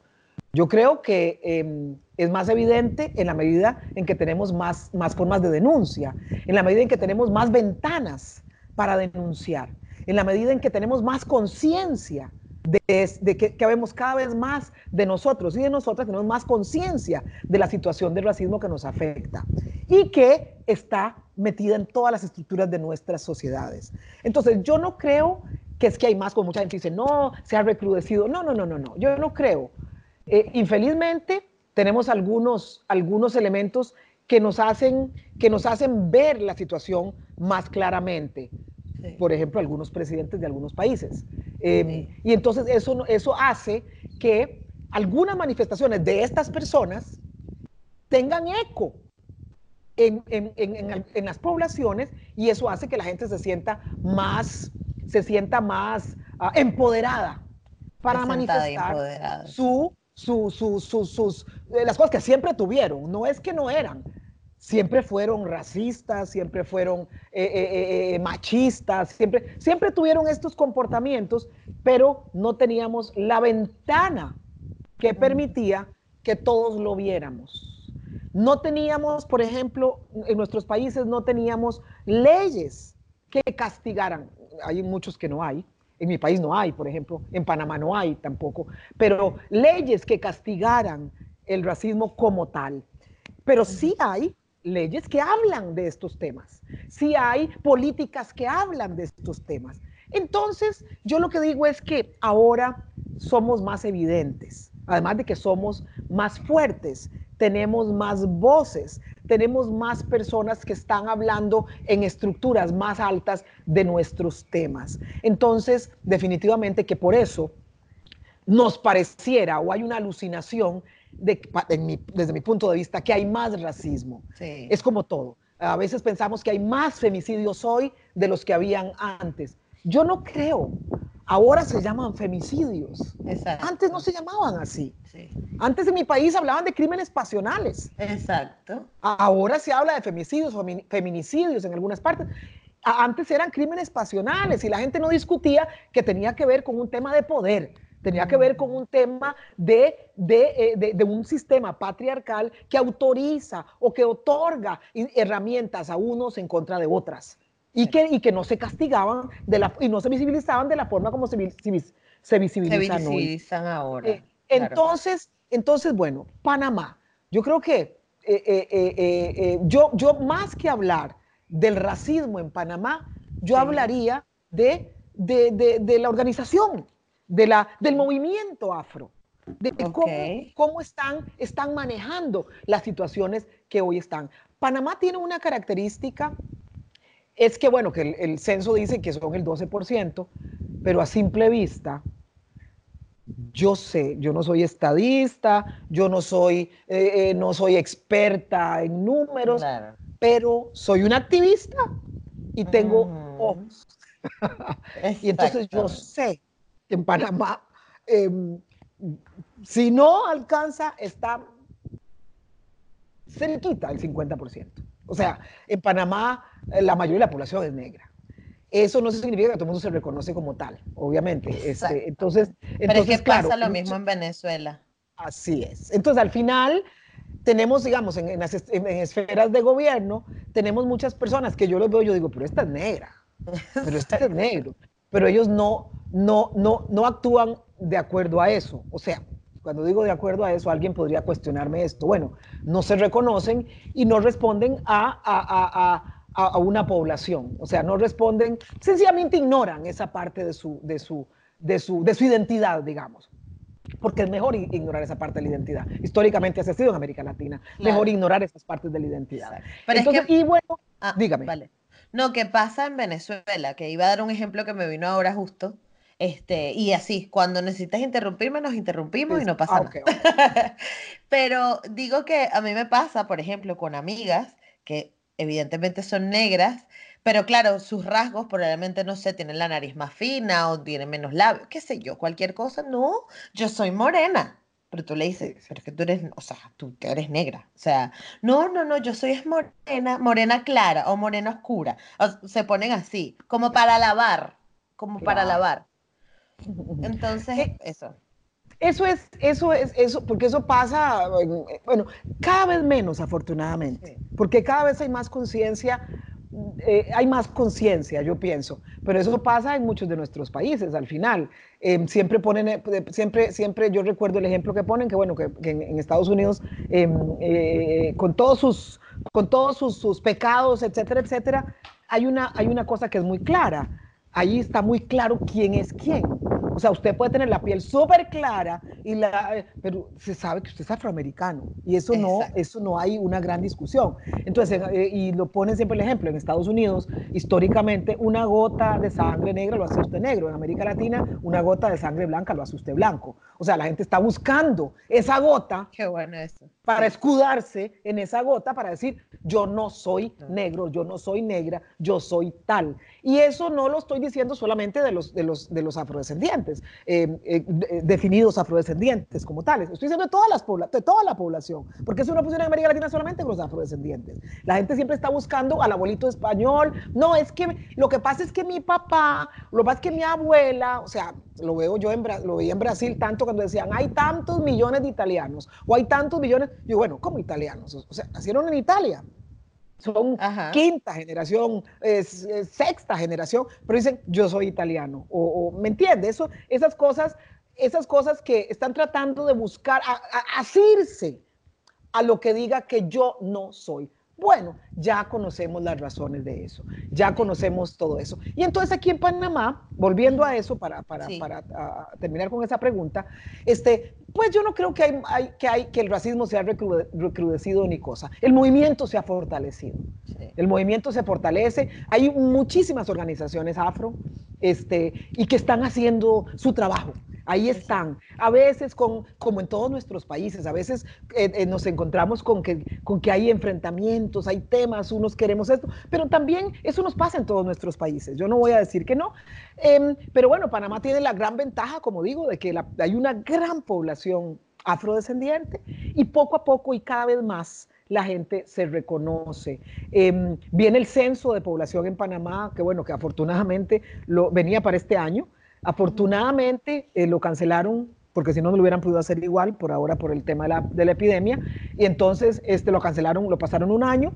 Yo creo que em, es más evidente en la medida en que tenemos más, más formas de denuncia, en la medida en que tenemos más ventanas para denunciar, en la medida en que tenemos más conciencia de, que, que, vemos cada vez más de nosotros y de nosotras, tenemos más conciencia de la situación del racismo que nos afecta y que está metida en todas las estructuras de nuestras sociedades. Entonces, yo no creo que es que hay más, como mucha gente dice, no, se ha recrudecido. No, no, no, no, no, yo no creo. Eh, infelizmente, tenemos algunos, algunos elementos que nos, hacen, que nos hacen ver la situación más claramente. Por ejemplo, algunos presidentes de algunos países. Em, y entonces eso, eso hace que algunas manifestaciones de estas personas tengan eco en, en, en, en, las poblaciones y eso hace que la gente se sienta más, se sienta más uh, empoderada para manifestar su, su, su, sus, eh, las cosas que siempre tuvieron. No es que no eran, siempre fueron racistas, siempre fueron eh, eh, eh, machistas, siempre, siempre tuvieron estos comportamientos, pero no teníamos la ventana que permitía que todos lo viéramos. No teníamos, por ejemplo, en nuestros países no teníamos leyes que castigaran. Hay muchos que no hay. En mi país no hay, por ejemplo, en Panamá no hay tampoco, pero leyes que castigaran el racismo como tal. Pero sí hay leyes que hablan de estos temas, si hay políticas que hablan de estos temas. Entonces, yo lo que digo es que ahora somos más evidentes, además de que somos más fuertes, tenemos más voces, tenemos más personas que están hablando en estructuras más altas de nuestros temas. Entonces, definitivamente que por eso nos pareciera o hay una alucinación desde mi punto de vista, que hay más racismo. Es como todo. A veces pensamos que hay más femicidios hoy de los que habían antes. Yo no creo. Ahora se llaman femicidios. Antes no se llamaban así. Antes en mi país hablaban de crímenes pasionales. Exacto. Ahora se habla de femicidios, feminicidios en algunas partes. Antes eran crímenes pasionales y la gente no discutía que tenía que ver con un tema de poder tenía que ver con un tema de, eh, de, de, un sistema patriarcal que autoriza o que otorga herramientas a unos en contra de otras. Y que, y que no se castigaban de la, y no se visibilizaban de la forma como se, se, visibilizan, ahora. Eh, entonces, entonces, bueno, Panamá. Yo creo que eh, yo, yo más que hablar del racismo en Panamá, yo hablaría de, de, de la organización de la, del movimiento afro, de cómo, están, están manejando las situaciones que hoy están. Panamá tiene una característica, es que, bueno, que el, censo dice que son el 12%, pero a simple vista, yo sé, yo no soy estadista, yo no soy, eh, eh, no soy experta en números, pero soy un activista y tengo ojos. [LAUGHS] y entonces yo sé en Panamá, em, si no alcanza, está cerquita el 50%. O sea, en Panamá eh, la mayoría de la población es negra. Eso no significa que todo el mundo se reconoce como tal, obviamente. Este, entonces, Pero es que pasa lo mismo en Venezuela. Así es. Entonces, al final, tenemos, digamos, en, en, esferas de gobierno, tenemos muchas personas que yo los veo, yo digo, pero esta es negra, pero este es [LAUGHS] negro pero ellos no, no, no, no actúan de acuerdo a eso. O sea, cuando digo de acuerdo a eso, alguien podría cuestionarme esto. Bueno, no se reconocen y no responden a, a, a, a una población. O sea, no responden, sencillamente ignoran esa parte de su, de su, de su, de su identidad, digamos. Porque es mejor ignorar esa parte de la identidad. Históricamente ha sido en América Latina. Mejor ignorar esas partes de la identidad. Entonces, y bueno, ah, dígame. Vale. No, ¿qué pasa en Venezuela? Que iba a dar un ejemplo que me vino ahora justo. Este, y así, cuando necesitas interrumpirme, nos interrumpimos y no pasa ah, nada. [LAUGHS] Pero digo que a mí me pasa, por ejemplo, con amigas que evidentemente son negras, pero claro, sus rasgos probablemente, no sé, tienen la nariz más fina o tienen menos labios, qué sé yo, cualquier cosa. No, yo soy morena. Pero tú le dices, pero es que tú eres, o sea, tú eres negra. O sea, no, no, no, yo soy es morena, morena clara o morena oscura. se ponen así, como para lavar, como para lavar. [LAUGHS] Entonces, eh, eso. Eso es, eso es, eso, porque eso pasa, bueno, cada vez menos afortunadamente, porque cada vez hay más conciencia eh, hay más conciencia, yo pienso, pero eso pasa en muchos de nuestros países al final. Em, siempre ponen, eh, siempre, siempre yo recuerdo el ejemplo que ponen, que bueno, que, en, Estados Unidos, em, eh, con todos, sus, con todos sus, pecados, etcétera, etcétera, hay una, hay una cosa que es muy clara. Ahí está muy claro quién es quién. O sea, usted puede tener la piel súper clara, y la, pero se sabe que usted es afroamericano y eso no, eso no hay una gran discusión. Entonces, eh, y lo ponen siempre el ejemplo, en Estados Unidos, históricamente, una gota de sangre negra lo hace usted negro. En América Latina, una gota de sangre blanca lo hace usted blanco. O sea, la gente está buscando esa gota. Qué bueno eso. Para escudarse en esa gota para decir, yo no soy negro, yo no soy negra, yo soy tal. Y eso no lo estoy diciendo solamente de los, de los, de los afrodescendientes, eh, eh, definidos afrodescendientes como tales. Estoy diciendo de, todas las de toda la población, porque eso no funciona en América Latina solamente con los afrodescendientes. La gente siempre está buscando al abuelito español. No, es que lo que pasa es que mi papá, lo que pasa es que mi abuela, o sea, lo veo yo en, lo veía en Brasil tanto cuando decían, hay tantos millones de italianos, o hay tantos millones, yo, bueno, ¿cómo italianos? O sea, nacieron en Italia son quinta generación, sexta generación, pero dicen yo soy italiano, o, ¿me entiendes? Eso, esas cosas, esas cosas que están tratando de buscar, asirse a lo que diga que yo no soy. Bueno, ya conocemos las razones de eso, ya conocemos todo eso. Y entonces aquí en Panamá, volviendo a eso para, para, para terminar con esa pregunta, este, pues yo no creo que, hay, que, hay, que el racismo se ha recrudecido ni cosa. El movimiento se ha fortalecido. El movimiento se fortalece. Hay muchísimas organizaciones afro este, y que están haciendo su trabajo. Ahí están. A veces, con, como en todos nuestros países, a veces eh, eh, nos encontramos con que, con que hay enfrentamientos, hay temas, unos queremos esto, pero también eso nos pasa en todos nuestros países. Yo no voy a decir que no. Em, pero bueno, Panamá tiene la gran ventaja, como digo, de que hay una gran población afrodescendiente y poco a poco y cada vez más la gente se reconoce. Em, viene el censo de población en Panamá, que bueno, que afortunadamente lo, venía para este año. Afortunadamente eh, lo cancelaron porque si no, no lo hubieran podido hacer igual por ahora por el tema de la, de la, epidemia. Y entonces este, lo cancelaron, lo pasaron un año.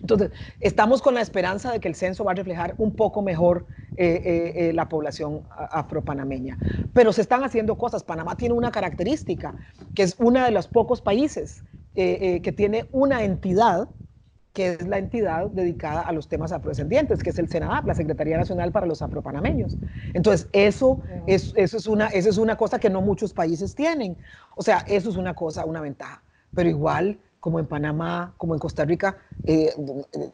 Entonces, estamos con la esperanza de que el censo va a reflejar un poco mejor eh, eh, la población afropanameña. Pero se están haciendo cosas. Panamá tiene una característica, que es uno de los pocos países eh, que tiene una entidad que es la entidad dedicada a los temas afrodescendientes, que es el SENADAP, la Secretaría Nacional para los Afropanameños. Entonces, eso, es, eso, es una, eso es una cosa que no muchos países tienen. O sea, eso es una cosa, una ventaja. Pero igual, como en Panamá, como en Costa Rica, eh,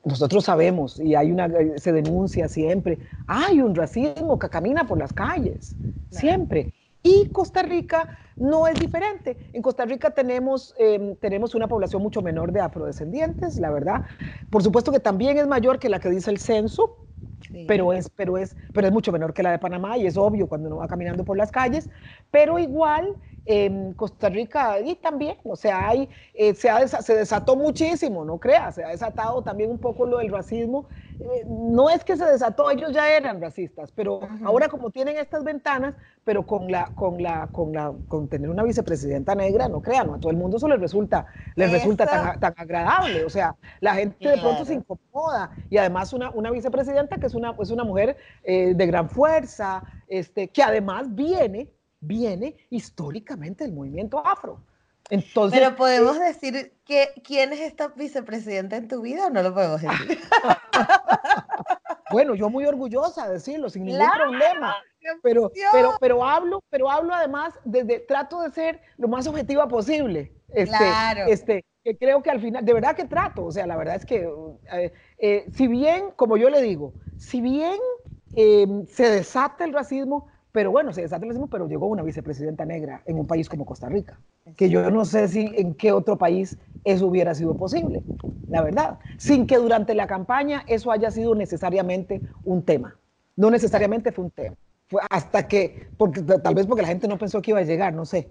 nosotros sabemos y hay una, se denuncia siempre, hay un racismo que camina por las calles, siempre. Y Costa Rica no es diferente. En Costa Rica tenemos, em, tenemos una población mucho menor de afrodescendientes, la verdad. Por supuesto que también es mayor que la que dice el censo, pero, es, pero, es, pero es mucho menor que la de Panamá y es obvio cuando uno va caminando por las calles. Pero igual en Costa Rica y también, o sea, hay, eh, se, se desató muchísimo, no creas, se ha desatado también un poco lo del racismo. Eh, no es que se desató, ellos ya eran racistas, pero ahora como tienen estas ventanas, pero con la, con la, con la, con tener una vicepresidenta negra, no crean, a todo el mundo eso les resulta, les resulta tan, tan, agradable, o sea, la gente de pronto se incomoda. Y además una, una vicepresidenta que es una, es una mujer eh, de gran fuerza, este, que además viene viene históricamente del movimiento afro. Entonces, Pero podemos eh, decir que quién es esta vicepresidenta en tu vida o no lo podemos decir. [LAUGHS] bueno, yo muy orgullosa de decirlo, sin ningún problema. Pero, pero, pero hablo, pero hablo además desde, trato de ser lo más objetiva posible. Este, claro. Este, que creo que al final, de verdad que trato, o sea, la verdad es que, eh, eh, si bien, como yo le digo, si bien se desata el racismo, pero bueno, se desata el racismo, pero llegó una vicepresidenta negra en un país como Costa Rica, que yo no sé si en qué otro país eso hubiera sido posible, la verdad, sin que durante la campaña eso haya sido necesariamente un tema. No necesariamente fue un tema. Fue hasta que, porque, tal vez porque la gente no pensó que iba a llegar, no sé.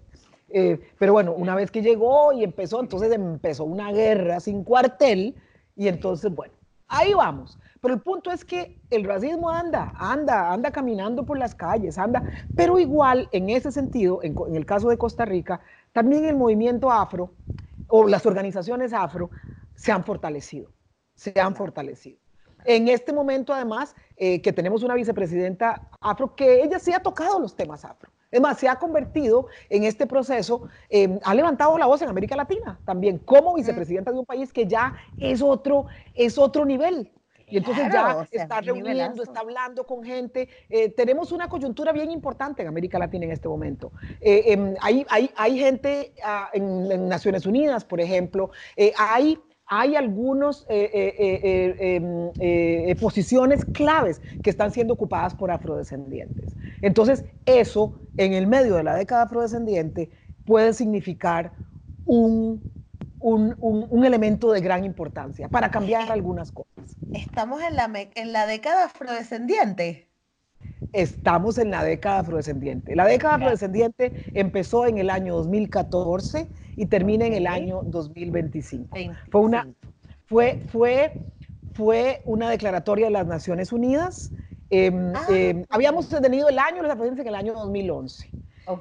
Eh, pero bueno, una vez que llegó y empezó, entonces empezó una guerra sin cuartel y entonces, bueno, ahí vamos. Pero el punto es que el racismo anda, anda, anda caminando por las calles, anda, pero igual en ese sentido, en, el caso de Costa Rica, también el movimiento afro o las organizaciones afro se han fortalecido, se han fortalecido. En este momento, además, eh, que tenemos una vicepresidenta afro, que ella sí ha tocado los temas afro. Es más, se ha convertido en este proceso, em, ha levantado la voz en América Latina también, como vicepresidenta de un país que ya es otro, es otro nivel, y entonces ya está reuniendo, está hablando con gente. Eh, tenemos una coyuntura bien importante en América Latina en este momento. Eh, em, hay, hay, hay, gente ah, en, Naciones Unidas, por ejemplo, eh, hay hay algunas em, posiciones claves que están siendo ocupadas por afrodescendientes. Entonces, eso en el medio de la década afrodescendiente puede significar un un, elemento de gran importancia para cambiar algunas cosas. ¿Estamos en la, en la década afrodescendiente? Estamos en la década afrodescendiente. La década afrodescendiente empezó en el año 2014 y termina en el año 2025. Fue una, fue, fue, fue una declaratoria de las Naciones Unidas. Em, ah. em, habíamos tenido el año de la afrodescendencia en el año 2011.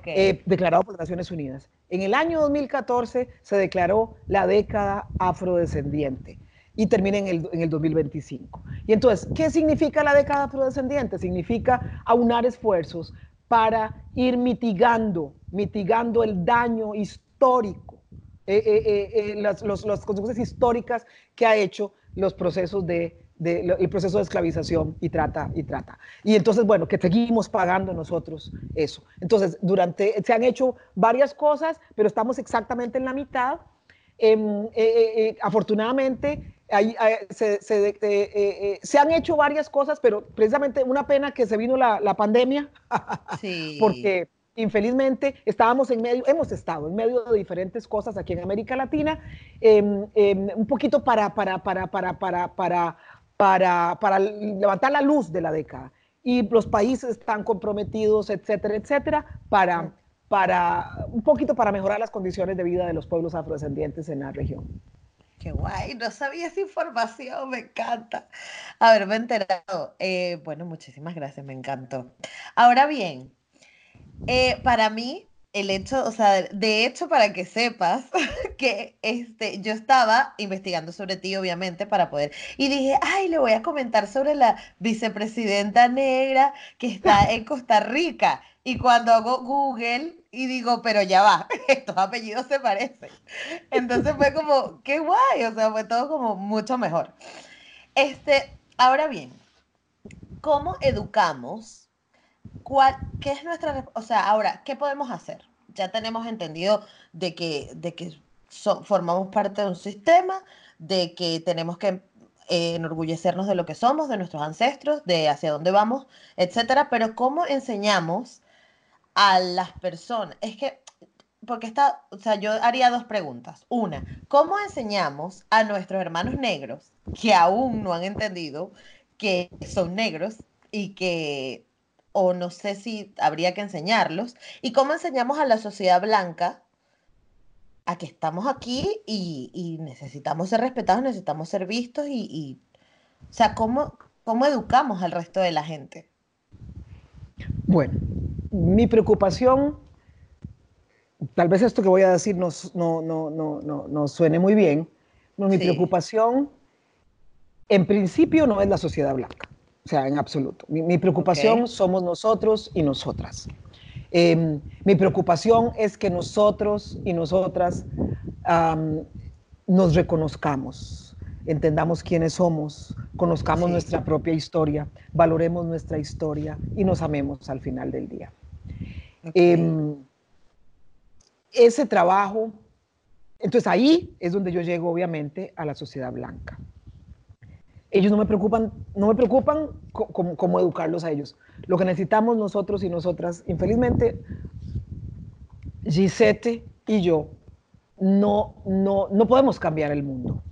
Eh, declarado por las Naciones Unidas. En el año 2014 se declaró la década afrodescendiente y termina en el, en el 2025. Y entonces, ¿qué significa la década afrodescendiente? Significa aunar esfuerzos para ir mitigando, mitigando el daño histórico, eh, eh, las, las consecuencias históricas que ha hecho los procesos de del proceso de esclavización y trata y trata. Y entonces, bueno, que seguimos pagando nosotros eso. Entonces, durante, se han hecho varias cosas, pero estamos exactamente en la mitad. Em, eh, eh, eh, afortunadamente, se, han hecho varias cosas, pero precisamente una pena que se vino la, la pandemia, [LAUGHS] sí. porque infelizmente, estábamos en medio, hemos estado en medio de diferentes cosas aquí en América Latina, em, em, un poquito para, para, para, para, para, para, para, para levantar la luz de la década. Y los países están comprometidos, etcétera, etcétera, para, para un poquito para mejorar las condiciones de vida de los pueblos afrodescendientes en la región. Qué guay, no sabía esa información, me encanta haberme enterado. Eh, bueno, muchísimas gracias, me encantó. Ahora bien, eh, para mí, el hecho, o sea, de hecho, para que sepas [LAUGHS] que este, yo estaba investigando sobre ti, obviamente, para poder, y dije, ay, le voy a comentar sobre la vicepresidenta negra que está en Costa Rica. Y cuando hago Google y digo, pero ya va, [LAUGHS] estos apellidos se parecen. Entonces fue como, qué guay, o sea, fue todo como mucho mejor. Este, ahora bien, ¿cómo educamos? ¿Cuál, ¿Qué es nuestra, o sea, ahora, ¿qué podemos hacer? Ya tenemos entendido de que, de que formamos parte de un sistema, de que tenemos que eh, enorgullecernos de lo que somos, de nuestros ancestros, de hacia dónde vamos, etcétera, pero ¿cómo enseñamos a las personas? Es que, porque está, o sea, yo haría dos preguntas. Una, ¿cómo enseñamos a nuestros hermanos negros que aún no han entendido que son negros y que o no sé si habría que enseñarlos, y cómo enseñamos a la sociedad blanca a que estamos aquí y, necesitamos ser respetados, necesitamos ser vistos y, o sea, ¿cómo, ¿cómo educamos al resto de la gente? Bueno, mi preocupación, tal vez esto que voy a decir no, no, no, no, no suene muy bien, pero mi preocupación en principio no es la sociedad blanca. O sea, en absoluto. Mi, preocupación somos nosotros y nosotras. Em, mi preocupación es que nosotros y nosotras nos reconozcamos, entendamos quiénes somos, conozcamos nuestra propia historia, valoremos nuestra historia y nos amemos al final del día. Em, ese trabajo, entonces ahí es donde yo llego obviamente a la sociedad blanca ellos no me preocupan, no me preocupan cómo, educarlos a ellos. Lo que necesitamos nosotros y nosotras, infelizmente, Gisette y yo, no, no, no podemos cambiar el mundo.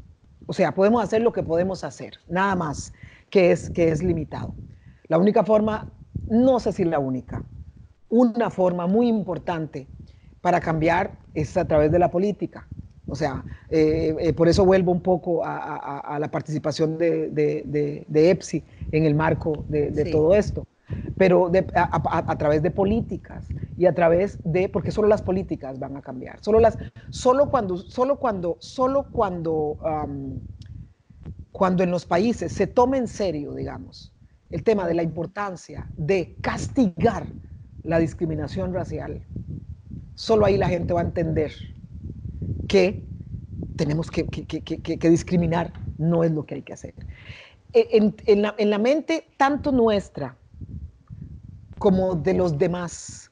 O sea, podemos hacer lo que podemos hacer, nada más, que es, que es limitado. La única forma, no sé si la única, una forma muy importante para cambiar es a través de la política. O sea, eh, eh, por eso vuelvo un poco a, la participación de, EPSI en el marco de, todo esto, pero a, través de políticas y a través de, porque solo las políticas van a cambiar, solo, las, solo cuando, solo cuando, solo cuando, cuando en los países se tome en serio, digamos, el tema de la importancia de castigar la discriminación racial, solo ahí la gente va a entender que tenemos que, discriminar, no es lo que hay que hacer. E, en, la, mente tanto nuestra como de los demás,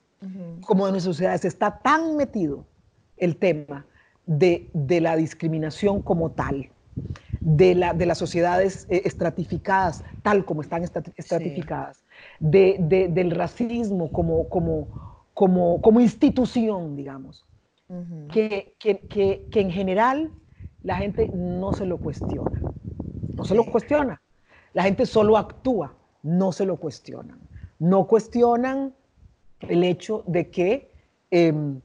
como de nuestras sociedades, está tan metido el tema de, la discriminación como tal, de, la, de las sociedades eh, estratificadas, tal como están estratificadas, del racismo como, como, como, como institución, digamos que, que, que, en general la gente no se lo cuestiona. No se lo cuestiona. La gente solo actúa, no se lo cuestionan. No cuestionan el hecho de que em,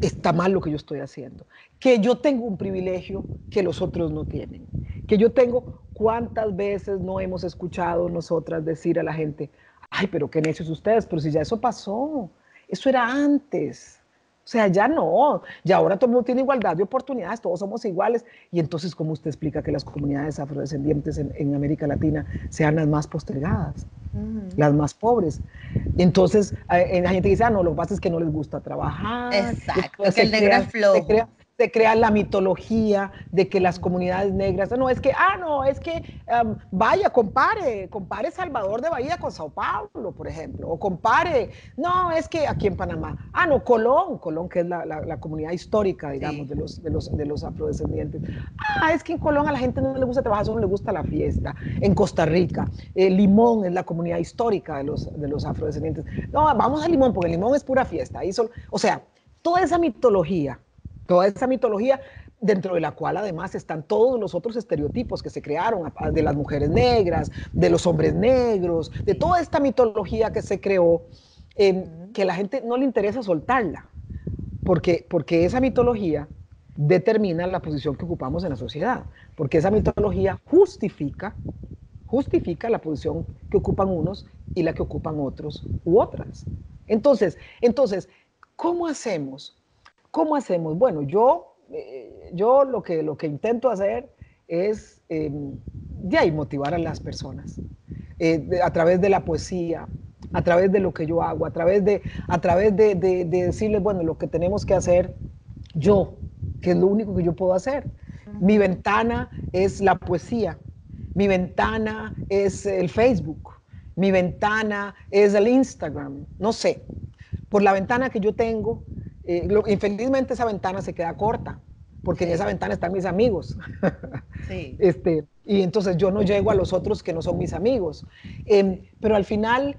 está mal lo que yo estoy haciendo, que yo tengo un privilegio que los otros no tienen, que yo tengo, ¿cuántas veces no hemos escuchado nosotras decir a la gente, ay, pero qué necios ustedes, pero si ya eso pasó, eso era antes, o sea, ya no, ya ahora todo el mundo tiene igualdad de oportunidades, todos somos iguales. Y entonces, ¿cómo usted explica que las comunidades afrodescendientes en, América Latina sean las más postergadas, las más pobres? Entonces, hay, gente que dice, ah, no, lo que pasa es que no les gusta trabajar. Exacto, que el negro es flojo. se crea la mitología de que las comunidades negras, no, es que, ah, no, es que um, vaya, compare, compare Salvador de Bahía con Sao Paulo, por ejemplo, o compare, no, es que aquí en Panamá, ah, no, Colón, Colón, que es la, la, comunidad histórica, digamos, de, los, de, los, de los afrodescendientes, ah, es que en Colón a la gente no le gusta trabajar, solo le gusta la fiesta, en Costa Rica, eh, Limón es la comunidad histórica de los, de los afrodescendientes, no, vamos a Limón, porque Limón es pura fiesta, ahí son, o sea, toda esa mitología, Toda esa mitología dentro de la cual además están todos los otros estereotipos que se crearon de las mujeres negras, de los hombres negros, de toda esta mitología que se creó, eh, que a la gente no le interesa soltarla, porque, porque esa mitología determina la posición que ocupamos en la sociedad, porque esa mitología justifica, justifica la posición que ocupan unos y la que ocupan otros u otras. Entonces, entonces, ¿cómo hacemos ¿Cómo hacemos? Bueno, yo, eh, yo lo, que, lo que intento hacer es eh, ya motivar a las personas eh, a través de la poesía, a través de lo que yo hago, a través, de, a través de, de, decirles, bueno, lo que tenemos que hacer yo, que es lo único que yo puedo hacer. Mi ventana es la poesía, mi ventana es el Facebook, mi ventana es el Instagram, no sé. Por la ventana que yo tengo, eh, infelizmente esa ventana se queda corta, porque en esa ventana están mis amigos. [LAUGHS] este, y entonces yo no llego a los otros que no son mis amigos. Em, pero al final,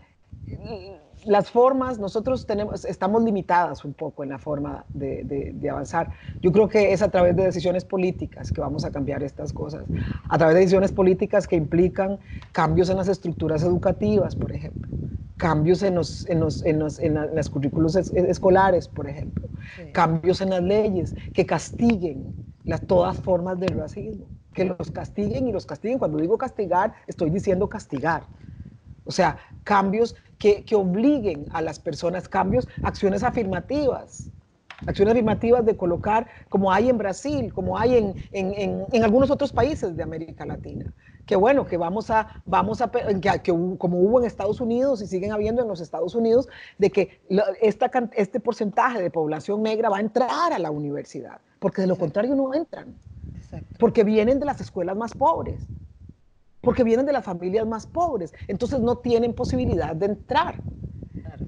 las formas, nosotros tenemos, estamos limitadas un poco en la forma de, de, avanzar. Yo creo que es a través de decisiones políticas que vamos a cambiar estas cosas, a través de decisiones políticas que implican cambios en las estructuras educativas, por ejemplo cambios en, los, en, los, en, los, en las currículos escolares, por ejemplo, cambios en las leyes que castiguen las, todas formas del racismo, que los castiguen y los castiguen. Cuando digo castigar, estoy diciendo castigar. O sea, cambios que, que obliguen a las personas, cambios, acciones afirmativas, acciones afirmativas de colocar, como hay en Brasil, como hay en, en, en, algunos otros países de América Latina, que bueno, que vamos a, vamos a que, como hubo en Estados Unidos y siguen habiendo en los Estados Unidos, de que esta, este porcentaje de población negra va a entrar a la universidad, porque de lo contrario no entran, porque vienen de las escuelas más pobres, porque vienen de las familias más pobres, entonces no tienen posibilidad de entrar.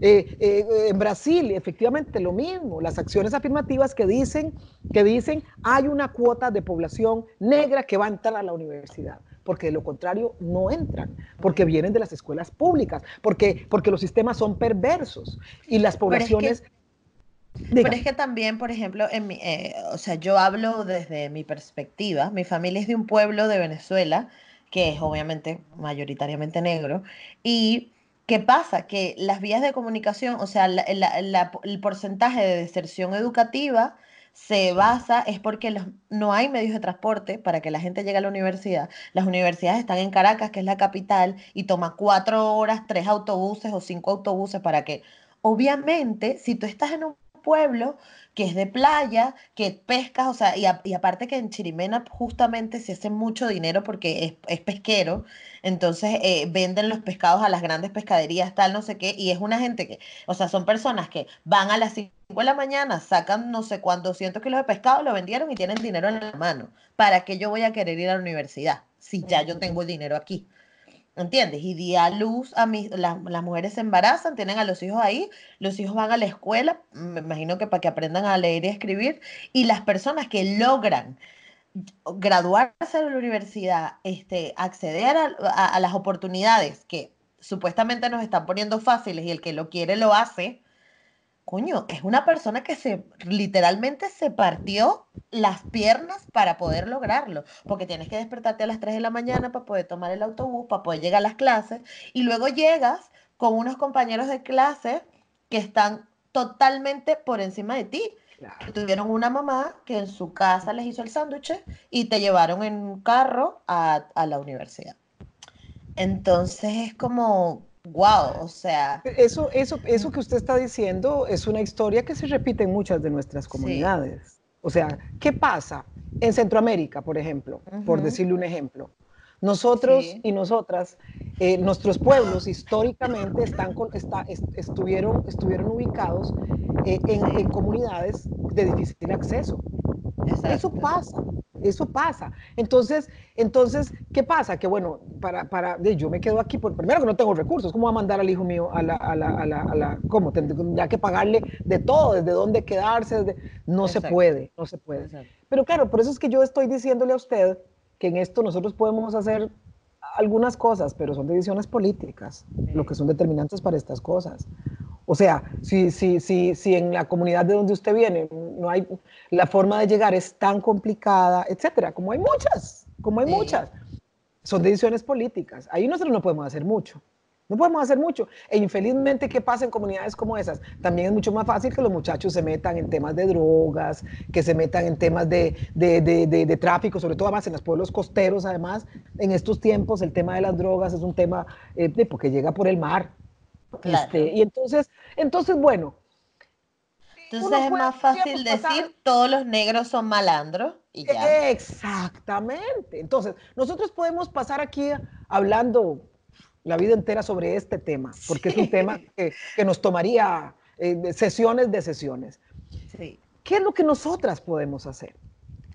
Eh, eh, en Brasil, efectivamente, lo mismo, las acciones afirmativas que dicen, que dicen hay una cuota de población negra que va a entrar a la universidad porque de lo contrario no entran, porque vienen de las escuelas públicas, porque, porque los sistemas son perversos y las poblaciones... Pero es que, también, por ejemplo, en mi, eh, o sea, yo hablo desde mi perspectiva, mi familia es de un pueblo de Venezuela, que es obviamente mayoritariamente negro, y ¿Qué pasa? Que las vías de comunicación, o sea, el porcentaje de deserción educativa se basa es porque no hay medios de transporte para que la gente llegue a la universidad. Las universidades están en Caracas, que es la capital, y toma cuatro horas, tres autobuses o cinco autobuses para que, obviamente, si tú estás en un pueblo que es de playa, que pescas, o sea, y, aparte que en Chirimena justamente se hace mucho dinero porque es, pesquero, entonces eh, venden los pescados a las grandes pescaderías, tal, no sé qué, y es una gente que, o sea, son personas que van a las 5 de la mañana, sacan no sé cuántos cientos kilos de pescado, lo vendieron y tienen dinero en la mano. ¿Para qué yo voy a querer ir a la universidad si ya yo tengo el dinero aquí? ¿Entiendes? Y di a luz a mis, las mujeres se embarazan, tienen a los hijos ahí, los hijos van a la escuela, me imagino que para que aprendan a leer y escribir, y las personas que logran graduarse de la universidad, este, acceder a, a las oportunidades que supuestamente nos están poniendo fáciles y el que lo quiere lo hace, coño, es una persona que se literalmente se partió las piernas para poder lograrlo, porque tienes que despertarte a las 3 de la mañana para poder tomar el autobús, para poder llegar a las clases, y luego llegas con unos compañeros de clase que están totalmente por encima de ti. Que tuvieron una mamá que en su casa les hizo el sándwich y te llevaron en un carro a, a la universidad. Entonces es como, Wow, o sea. Eso, eso, eso que usted está diciendo es una historia que se repite en muchas de nuestras comunidades. O sea, ¿qué pasa en Centroamérica, por ejemplo? Por decirle un ejemplo. Nosotros y nosotras, eh, nuestros pueblos históricamente están estuvieron, estuvieron ubicados eh, en, en, comunidades de difícil acceso. Eso pasa, eso pasa. Entonces, entonces, ¿qué pasa? Que bueno, para, para, yo me quedo aquí, por, primero que no tengo recursos, ¿cómo va a mandar al hijo mío a la, a la, a la, a la ¿cómo? Tendría que pagarle de todo, desde dónde quedarse, no se puede, no se puede. Pero claro, por eso es que yo estoy diciéndole a usted que en esto nosotros podemos hacer algunas cosas, pero son decisiones políticas, lo que son determinantes para estas cosas. O sea, si, si, si, si en la comunidad de donde usted viene no hay, la forma de llegar es tan complicada, etcétera, como hay muchas, como hay muchas, son decisiones políticas. Ahí nosotros no podemos hacer mucho. No podemos hacer mucho. E infelizmente, ¿qué pasa en comunidades como esas? También es mucho más fácil que los muchachos se metan en temas de drogas, que se metan en temas de, de, de, de tráfico, sobre todo además en los pueblos costeros, además, en estos tiempos el tema de las drogas es un tema eh, porque llega por el mar. Este, y entonces, entonces, bueno. Entonces es más fácil decir todos los negros son malandros y ya. Exactamente. Entonces, nosotros podemos pasar aquí hablando la vida entera sobre este tema, porque es un tema que, que, nos tomaría eh, sesiones de sesiones. Sí. ¿Qué es lo que nosotras podemos hacer?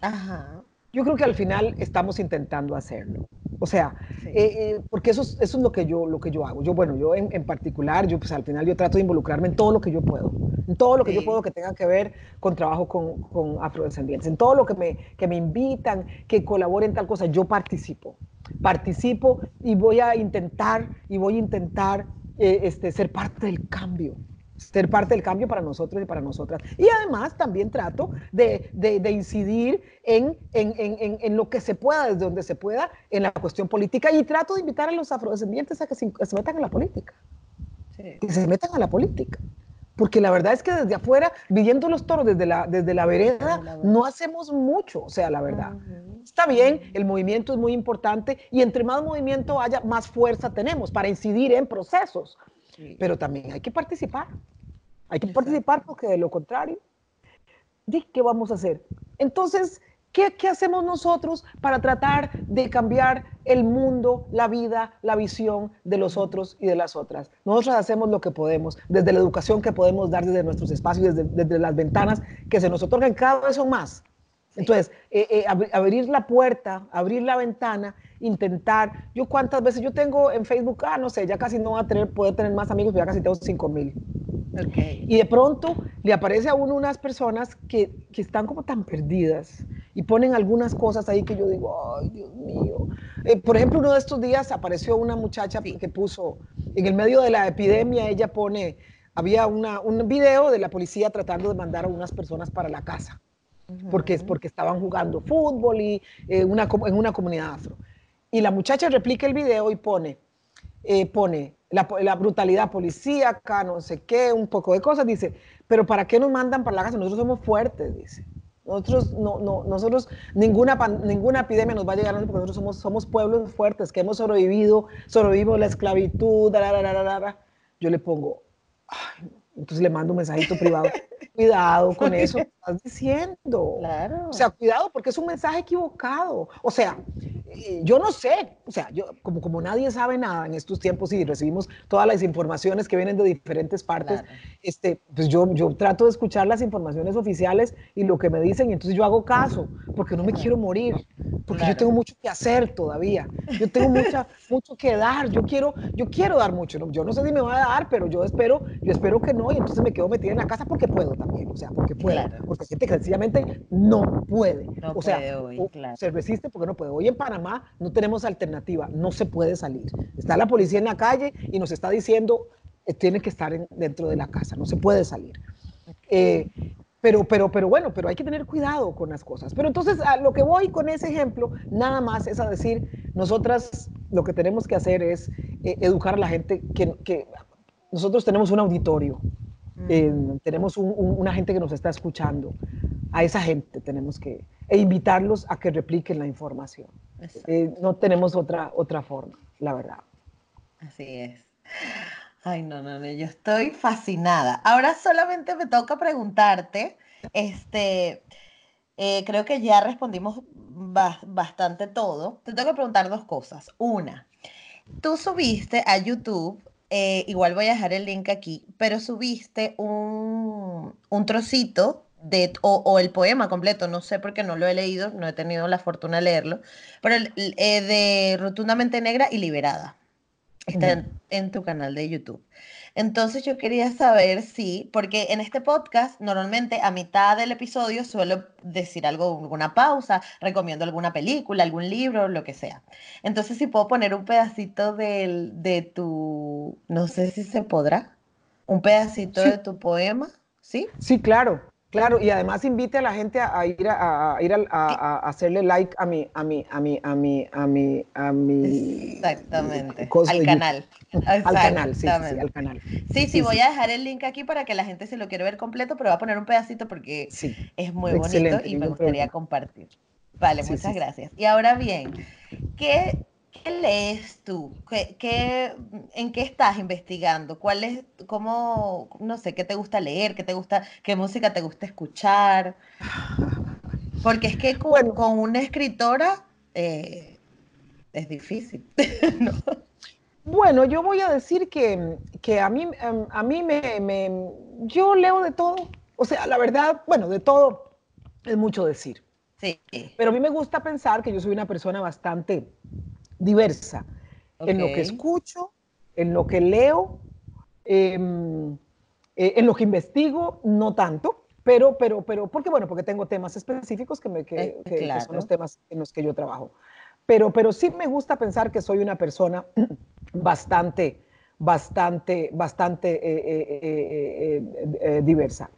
Ajá. Yo creo que al final estamos intentando hacerlo. O sea, eh, eh, porque eso es, eso es lo que yo, lo que yo hago. Yo, bueno, yo en, en, particular, yo pues al final yo trato de involucrarme en todo lo que yo puedo, en todo lo que yo puedo que tenga que ver con trabajo con, con, afrodescendientes, en todo lo que me, que me invitan, que colaboren en tal cosa, yo participo. Participo y voy a intentar, y voy a intentar eh, este, ser parte del cambio ser parte del cambio para nosotros y para nosotras. Y además también trato de, de, incidir en, en, en, en, lo que se pueda, desde donde se pueda, en la cuestión política y trato de invitar a los afrodescendientes a que se, metan en la política. Que se metan a la política. Porque la verdad es que desde afuera, viviendo los toros desde la, desde la vereda, no hacemos mucho, o sea, la verdad. Está bien, el movimiento es muy importante y entre más movimiento haya, más fuerza tenemos para incidir en procesos. Pero también hay que participar. Hay que participar porque de lo contrario, ¿qué vamos a hacer? Entonces, ¿qué, ¿qué, hacemos nosotros para tratar de cambiar el mundo, la vida, la visión de los otros y de las otras? Nosotros hacemos lo que podemos, desde la educación que podemos dar desde nuestros espacios, desde, desde las ventanas que se nos otorgan, cada vez son más. Entonces, eh, eh, abrir la puerta, abrir la ventana, intentar. Yo cuántas veces, yo tengo en Facebook, ah, no sé, ya casi no va a tener, puede tener más amigos, ya casi tengo 5 mil. Y de pronto le aparece a uno unas personas que, que, están como tan perdidas y ponen algunas cosas ahí que yo digo, ay, Dios mío. Eh, por ejemplo, uno de estos días apareció una muchacha que puso, en el medio de la epidemia, ella pone, había una, un video de la policía tratando de mandar a unas personas para la casa porque, es porque estaban jugando fútbol y, eh, una, en una comunidad afro. Y la muchacha replica el video y pone, eh, pone la, la, brutalidad policíaca, no sé qué, un poco de cosas, dice, pero ¿para qué nos mandan para la casa? Nosotros somos fuertes, dice. Nosotros, no, no, nosotros, ninguna, ninguna epidemia nos va a llegar porque nosotros somos, somos pueblos fuertes, que hemos sobrevivido, sobrevivimos la esclavitud, yo le pongo, ay, entonces le mando un mensajito privado. [LAUGHS] Cuidado con eso que estás diciendo. Claro. O sea, cuidado porque es un mensaje equivocado. O sea, yo no sé, o sea, yo como, como nadie sabe nada en estos tiempos y recibimos todas las informaciones que vienen de diferentes partes, este, pues yo, yo trato de escuchar las informaciones oficiales y lo que me dicen y entonces yo hago caso porque no me quiero morir, porque yo tengo mucho que hacer todavía. Yo tengo mucha, [LAUGHS] mucho que dar. Yo quiero, yo quiero dar mucho. Yo no sé si me va a dar, pero yo espero, yo espero que no y entonces me quedo metida en la casa porque puedo o sea, porque puede, porque gente que sencillamente no puede, o sea, se resiste porque no puede. Hoy en Panamá no tenemos alternativa, no se puede salir. Está la policía en la calle y nos está diciendo, eh, tiene que estar dentro de la casa, no se puede salir. Eh, pero, pero, pero bueno, pero hay que tener cuidado con las cosas. Pero entonces, a lo que voy con ese ejemplo, nada más es a decir, nosotras lo que tenemos que hacer es eh, educar a la gente que, que nosotros tenemos un auditorio eh, tenemos una gente que nos está escuchando. A esa gente tenemos que e invitarlos a que repliquen la información. Eh, no tenemos otra, otra forma, la verdad. Así es. Ay, no, no, no, yo estoy fascinada. Ahora solamente me toca preguntarte, este, eh, creo que ya respondimos bastante todo. Te tengo que preguntar dos cosas. Una, tú subiste a YouTube eh, igual voy a dejar el link aquí, pero subiste un, trocito de, o, el poema completo, no sé porque no lo he leído, no he tenido la fortuna de leerlo, pero eh, de Rotundamente Negra y Liberada. Está en, tu canal de YouTube. Entonces yo quería saber si, porque en este podcast normalmente a mitad del episodio suelo decir algo, alguna pausa, recomiendo alguna película, algún libro, lo que sea. Entonces si puedo poner un pedacito de tu, no sé si se podrá, un pedacito de tu poema, ¿sí? Sí, claro. Claro, y además invite a la gente a, ir a, ir a, hacerle like a mi, a mi, a mi, a mi, a mi, a mi exactamente al canal. Al canal, sí, sí, al canal. Sí, sí, voy a dejar el link aquí para que la gente se lo quiera ver completo, pero voy a poner un pedacito porque es muy bonito y me gustaría compartir. Vale, muchas gracias. Y ahora bien, ¿qué ¿Qué lees tú? ¿Qué, en qué estás investigando? ¿Cuál es, cómo, no sé, qué te gusta leer? ¿Qué te gusta, qué música te gusta escuchar? Porque es que con, con una escritora eh, es difícil, [LAUGHS] Bueno, yo voy a decir que, que a mí, em, a mí me, me, yo leo de todo. O sea, la verdad, bueno, de todo es mucho decir. Sí. Pero a mí me gusta pensar que yo soy una persona bastante diversa en lo que escucho, en lo que leo, em, eh, en lo que investigo, no tanto, pero, pero, pero, porque bueno, porque tengo temas específicos que, me, que, eh, son los temas en los que yo trabajo. Pero, pero sí me gusta pensar que soy una persona [CLEARS THROAT] bastante, bastante, bastante eh, diversa.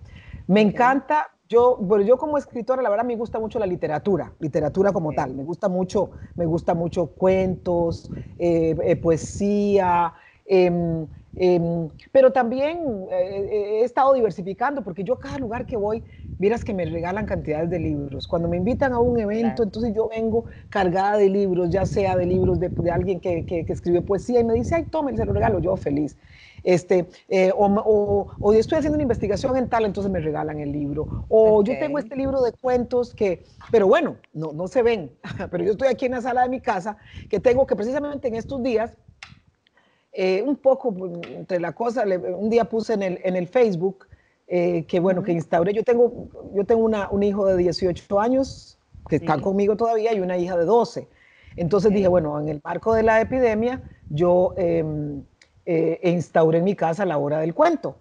Me encanta yo, bueno, yo como escritora, la verdad me gusta mucho la literatura, literatura como tal. Me gusta mucho, me gusta mucho cuentos, eh, eh, poesía, em, pero también eh, he estado diversificando porque yo a cada lugar que voy, miras que me regalan cantidades de libros. Cuando me invitan a un evento, entonces yo vengo cargada de libros, ya sea de libros de, alguien que, que, escribió poesía y me dice, ay, tome, se lo regalo, yo feliz este, eh, o, o, estoy haciendo una investigación en tal, entonces me regalan el libro, o yo tengo este libro de cuentos que, pero bueno, no, no se ven, [LAUGHS] pero yo estoy aquí en la sala de mi casa, que tengo que precisamente en estos días, eh, un poco pues, entre la cosa, un día puse en el, en el Facebook, eh, que bueno, que instauré, yo tengo, yo tengo una, un hijo de 18 años, que está conmigo todavía, y una hija de 12. Entonces dije, bueno, en el marco de la epidemia, yo em, eh, e instauré en mi casa la hora del cuento.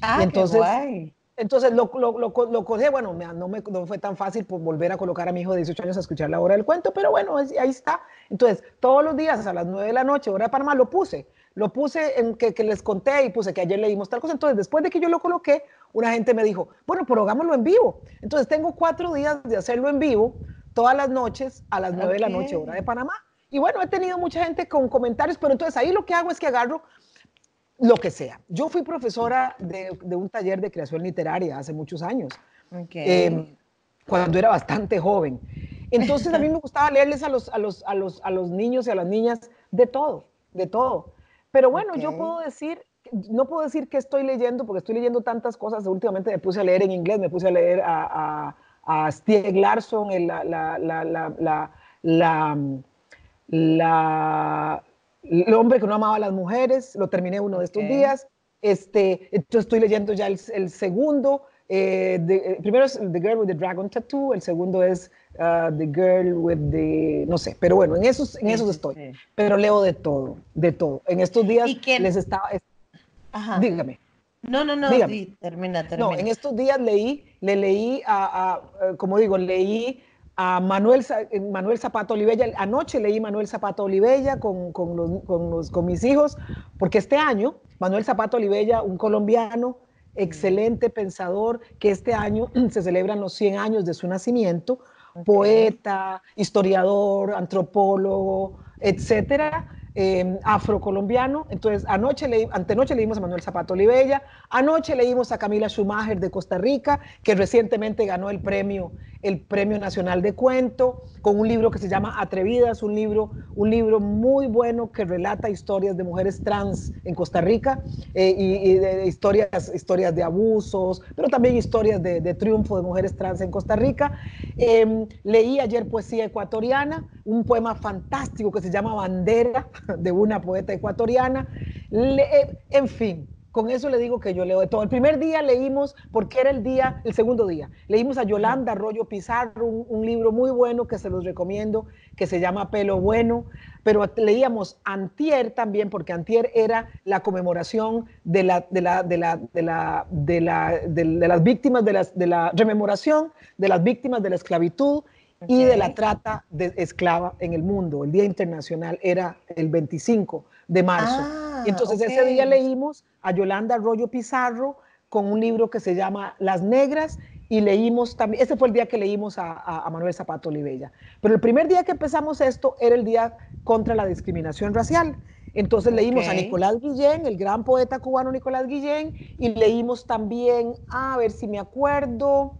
Ah, entonces, qué Entonces lo, lo, lo, lo cogí, bueno, no me no fue tan fácil por volver a colocar a mi hijo de 18 años a escuchar la hora del cuento, pero bueno, ahí está. Entonces, todos los días a las 9 de la noche, hora de Panamá, lo puse. Lo puse en que, que, les conté y puse que ayer leímos tal cosa. Entonces, después de que yo lo coloqué, una gente me dijo, bueno, pero hagámoslo en vivo. Entonces, tengo cuatro días de hacerlo en vivo, todas las noches, a las 9 de la noche, hora de Panamá. Y bueno, he tenido mucha gente con comentarios, pero entonces ahí lo que hago es que agarro lo que sea. Yo fui profesora de, un taller de creación literaria hace muchos años, em, cuando era bastante joven. Entonces a mí me [LAUGHS] gustaba leerles a los, a los, a los, a los niños y a las niñas de todo, de todo. Pero bueno, yo puedo decir, no puedo decir que estoy leyendo, porque estoy leyendo tantas cosas. Últimamente me puse a leer en inglés, me puse a leer a, a, a Stieg Larsson, la, la, la, la la, el hombre que no amaba a las mujeres, lo terminé uno de estos días. Este, entonces estoy leyendo ya el, segundo. Eh, eh, primero es The Girl with the Dragon Tattoo, el segundo es uh, The Girl with the, no sé, pero bueno, en esos, en esos estoy. Pero leo de todo, de todo. En estos días les estaba, Ajá. dígame. No, no, no, sí, termina, termina. No, en estos días leí, le leí a, a eh, como digo, leí a Manuel, eh, Manuel Zapato Olivella. Anoche leí Manuel Zapato Olivella con, con, los, con, mis hijos, porque este año Manuel Zapato Olivella, un colombiano, excelente pensador, que este año [CLEARS THROAT] se celebran los 100 años de su nacimiento, poeta, historiador, antropólogo, etcétera. Eh, afrocolombiano. Entonces, anoche leí, antenoche leímos a Manuel Zapato Olivella, anoche leímos a Camila Schumacher de Costa Rica, que recientemente ganó el premio, el Premio Nacional de Cuento, con un libro que se llama Atrevidas, un libro, un libro muy bueno que relata historias de mujeres trans en Costa Rica eh, y, de historias, historias de abusos, pero también historias de, triunfo de mujeres trans en Costa Rica. Em, leí ayer poesía ecuatoriana, un poema fantástico que se llama Bandera, [LAUGHS] de una poeta ecuatoriana. Eh, en fin, Con eso le digo que yo leo de todo. El primer día leímos, porque era el día, el segundo día, leímos a Yolanda Arroyo Pizarro, un, libro muy bueno que se los recomiendo, que se llama Pelo Bueno, pero leíamos Antier también, porque Antier era la conmemoración de, la, de, la, de, la, de, la, de, la, de las víctimas, de la rememoración de las víctimas de la esclavitud y de la trata de esclava en el mundo. El Día Internacional era el 25 de marzo. Ah, entonces ese día leímos a Yolanda Arroyo Pizarro con un libro que se llama Las Negras y leímos también, ese fue el día que leímos a, Manuel Zapato Olivella. Pero el primer día que empezamos esto era el día contra la discriminación racial. Entonces leímos a Nicolás Guillén, el gran poeta cubano Nicolás Guillén, y leímos también, a ver si me acuerdo,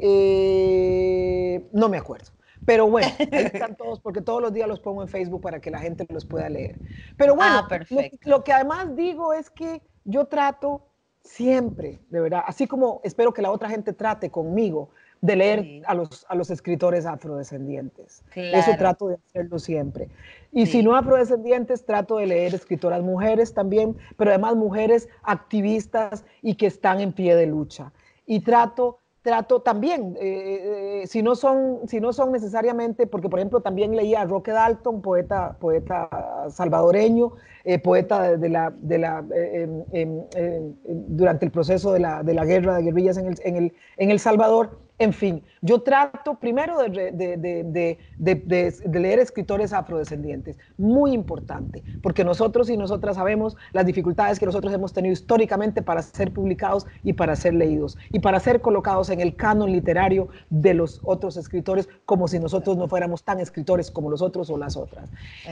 eh, no me acuerdo. Pero bueno, ahí [LAUGHS] están todos, porque todos los días los pongo en Facebook para que la gente los pueda leer. Pero bueno, ah, lo, que además digo es que yo trato siempre, de verdad, así como espero que la otra gente trate conmigo de leer a, los, a los escritores afrodescendientes. Eso trato de hacerlo siempre. Y si no afrodescendientes, trato de leer escritoras mujeres también, pero además mujeres activistas y que están en pie de lucha. Y trato trato también, eh, eh, si, no son, si no son necesariamente, porque por ejemplo también leía a Roque Dalton, poeta, poeta salvadoreño, eh, poeta de la, de la, durante el proceso de la, de la guerra de guerrillas en el, en el, en el Salvador, en fin, yo trato primero de, leer escritores afrodescendientes, muy importante, porque nosotros y nosotras sabemos las dificultades que nosotros hemos tenido históricamente para ser publicados y para ser leídos y para ser colocados en el canon literario de los otros escritores, como si nosotros no fuéramos tan escritores como los otros o las otras.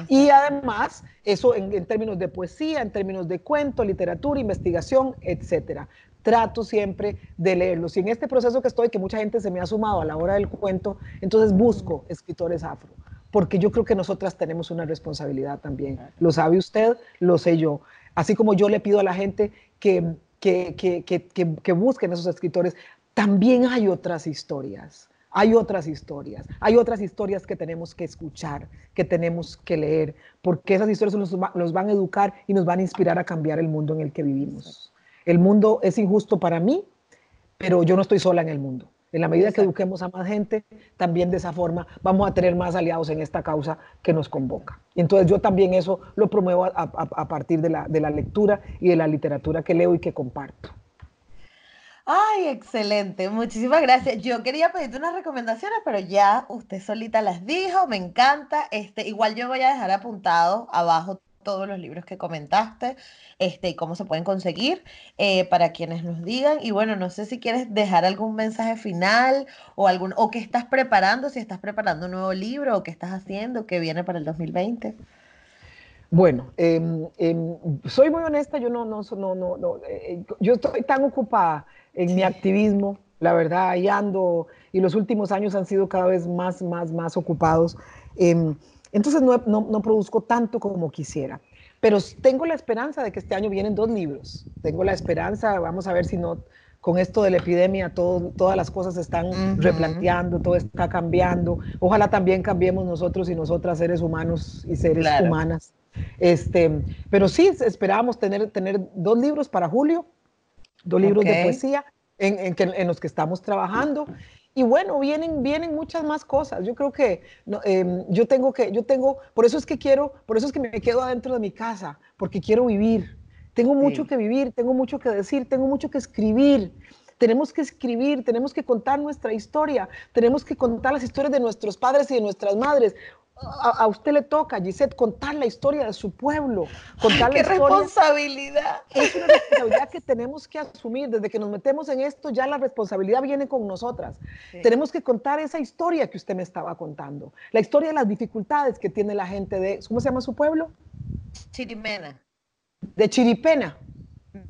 Y además, eso en, en términos de poesía, en términos de cuento, literatura, investigación, etcétera trato siempre de leerlos. Y en este proceso que estoy, que mucha gente se me ha sumado a la hora del cuento, entonces busco escritores afro, porque yo creo que nosotras tenemos una responsabilidad también. Lo sabe usted, lo sé yo. Así como yo le pido a la gente que, que, que, que busquen esos escritores, también hay otras historias. Hay otras historias, hay otras historias que tenemos que escuchar, que tenemos que leer, porque esas historias nos, nos van a educar y nos van a inspirar a cambiar el mundo en el que vivimos. El mundo es injusto para mí, pero yo no estoy sola en el mundo. En la medida que eduquemos a más gente, también de esa forma vamos a tener más aliados en esta causa que nos convoca. Y entonces yo también eso lo promuevo a, partir de la, de la lectura y de la literatura que leo y que comparto. Ay, excelente. Muchísimas gracias. Yo quería pedirte unas recomendaciones, pero ya usted solita las dijo. Me encanta. Este, igual yo voy a dejar apuntado abajo todos los libros que comentaste este, y cómo se pueden conseguir eh, para quienes nos digan. Y bueno, no sé si quieres dejar algún mensaje final o, algún, o qué estás preparando, si estás preparando un nuevo libro o qué estás haciendo que viene para el 2020. Bueno, em, em, soy muy honesta, yo no, no, no, no, eh, yo estoy tan ocupada en mi activismo, la verdad, y ando, y los últimos años han sido cada vez más, más, más ocupados. Entonces no, no, produzco tanto como quisiera. Pero tengo la esperanza de que este año vienen dos libros. Tengo la esperanza, vamos a ver si no, con esto de la epidemia, todo, todas las cosas se están replanteando, todo está cambiando. Ojalá también cambiemos nosotros y nosotras, seres humanos y seres humanas. Este, pero sí, esperábamos tener, tener dos libros para julio, dos libros de poesía en, en, en, los que estamos trabajando. Y bueno, vienen, vienen muchas más cosas. Yo creo que em, yo tengo que, yo tengo, por eso es que quiero, por eso es que me quedo adentro de mi casa, porque quiero vivir. Tengo mucho que vivir, tengo mucho que decir, tengo mucho que escribir. Tenemos que escribir, tenemos que contar nuestra historia, tenemos que contar las historias de nuestros padres y de nuestras madres a, usted le toca, Gisette, contar la historia de su pueblo. Contar ¡Qué responsabilidad! Es una responsabilidad que tenemos que asumir. Desde que nos metemos en esto, ya la responsabilidad viene con nosotras. Tenemos que contar esa historia que usted me estaba contando. La historia de las dificultades que tiene la gente de, ¿cómo se llama su pueblo? Chirimena. De Chiripena.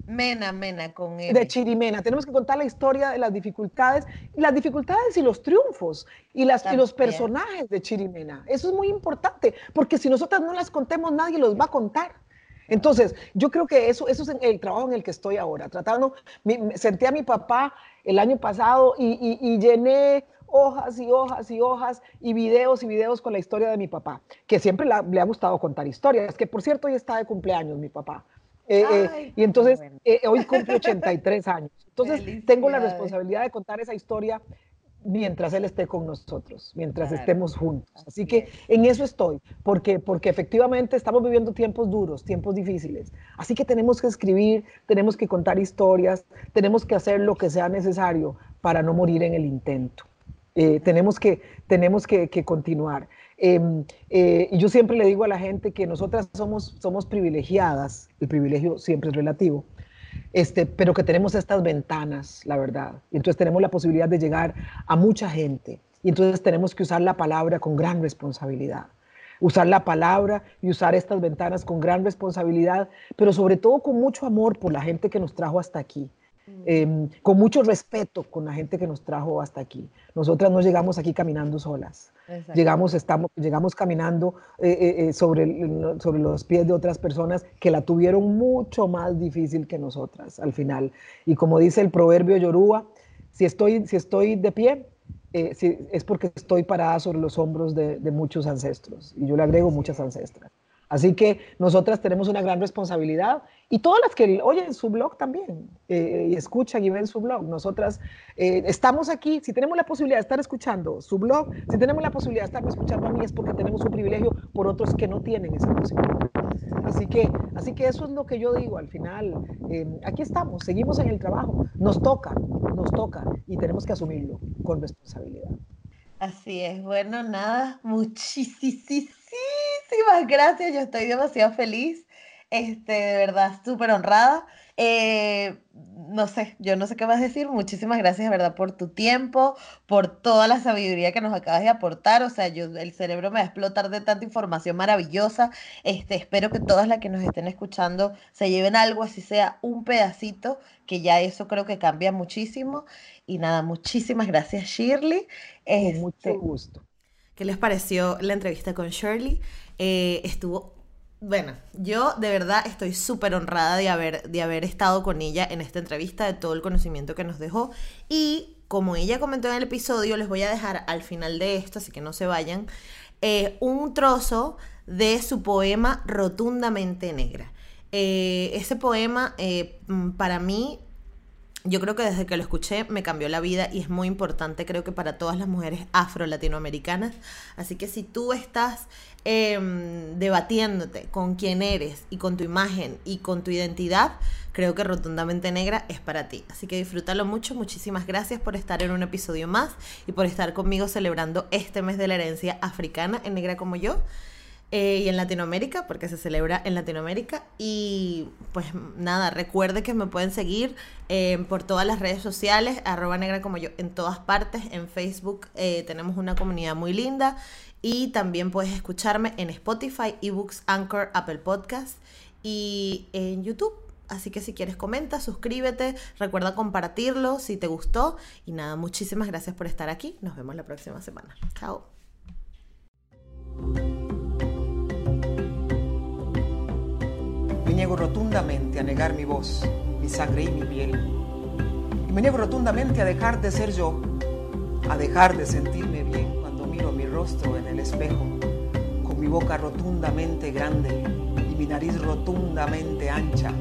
Mena, Mena, con él. De Chirimena. Tenemos que contar la historia de las dificultades, las dificultades y los triunfos y, las, y los personajes de Chirimena. Eso es muy importante, porque si nosotras no las contemos, nadie los va a contar. Entonces, yo creo que eso, eso es el trabajo en el que estoy ahora, tratando, senté a mi papá el año pasado y, llené hojas y hojas y hojas y videos y videos con la historia de mi papá, que siempre le ha gustado contar historias, que por cierto hoy está de cumpleaños mi papá. Eh, eh, y entonces, eh, hoy cumple 83 años. Entonces, tengo la responsabilidad de contar esa historia mientras Él esté con nosotros, mientras estemos juntos. Así que en eso estoy, porque, porque efectivamente estamos viviendo tiempos duros, tiempos difíciles. Así que tenemos que escribir, tenemos que contar historias, tenemos que hacer lo que sea necesario para no morir en el intento. Eh, tenemos que, tenemos que, continuar. Em, eh, y yo siempre le digo a la gente que nosotras somos, somos privilegiadas, el privilegio siempre es relativo, este, pero que tenemos estas ventanas, la verdad. Y entonces tenemos la posibilidad de llegar a mucha gente. Y entonces tenemos que usar la palabra con gran responsabilidad. Usar la palabra y usar estas ventanas con gran responsabilidad, pero sobre todo con mucho amor por la gente que nos trajo hasta aquí. Em, con mucho respeto con la gente que nos trajo hasta aquí. Nosotras no llegamos aquí caminando solas. Llegamos, estamos, llegamos caminando eh, eh, eh, sobre, sobre los pies de otras personas que la tuvieron mucho más difícil que nosotras al final. Y como dice el proverbio Yoruba, si estoy, si estoy de pie, es porque estoy parada sobre los hombros de, de muchos ancestros. Y yo le agrego muchas ancestras. Así que nosotras tenemos una gran responsabilidad y todas las que oyen su blog también eh, y escuchan y ven su blog. Nosotras eh, estamos aquí, si tenemos la posibilidad de estar escuchando su blog, si tenemos la posibilidad de estar escuchando a mí es porque tenemos un privilegio por otros que no tienen esa posibilidad. Así que, así que eso es lo que yo digo al final. Eh, aquí estamos, seguimos en el trabajo, nos toca, nos toca y tenemos que asumirlo con responsabilidad. Así es, bueno, nada, muchísimas gracias, yo estoy demasiado feliz, este, de verdad, súper honrada. Eh, no sé, yo no sé qué más decir. Muchísimas gracias, de verdad, por tu tiempo, por toda la sabiduría que nos acabas de aportar. O sea, yo, el cerebro me va a explotar de tanta información maravillosa. Este, espero que todas las que nos estén escuchando se lleven algo, así sea un pedacito, que ya eso creo que cambia muchísimo. Y nada, muchísimas gracias, Shirley. Con mucho este, gusto. ¿Qué les pareció la entrevista con Shirley? Eh, estuvo bueno, yo de verdad estoy súper honrada de haber, de haber estado con ella en esta entrevista, de todo el conocimiento que nos dejó. Y como ella comentó en el episodio, les voy a dejar al final de esto, así que no se vayan, eh, un trozo de su poema Rotundamente Negra. Eh, ese poema mm, para mí yo creo que desde que lo escuché me cambió la vida y es muy importante creo que para todas las mujeres afro-latinoamericanas. Así que si tú estás em, debatiéndote con quién eres y con tu imagen y con tu identidad, creo que Rotundamente Negra es para ti. Así que disfrútalo mucho. Muchísimas gracias por estar en un episodio más y por estar conmigo celebrando este mes de la herencia africana en Negra como yo. Eh, y en Latinoamérica, porque se celebra en Latinoamérica. Y pues nada, recuerde que me pueden seguir eh, por todas las redes sociales, arroba negra como yo, en todas partes. En Facebook eh, tenemos una comunidad muy linda. Y también puedes escucharme en Spotify, eBooks, Anchor, Apple Podcast y en YouTube. Así que si quieres comenta, suscríbete, recuerda compartirlo si te gustó. Y nada, muchísimas gracias por estar aquí. Nos vemos la próxima semana. Chao. Niego rotundamente a negar mi voz, mi sangre y mi piel. Y me niego rotundamente a dejar de ser yo, a dejar de sentirme bien cuando miro mi rostro en el espejo, con mi boca rotundamente grande y mi nariz rotundamente ancha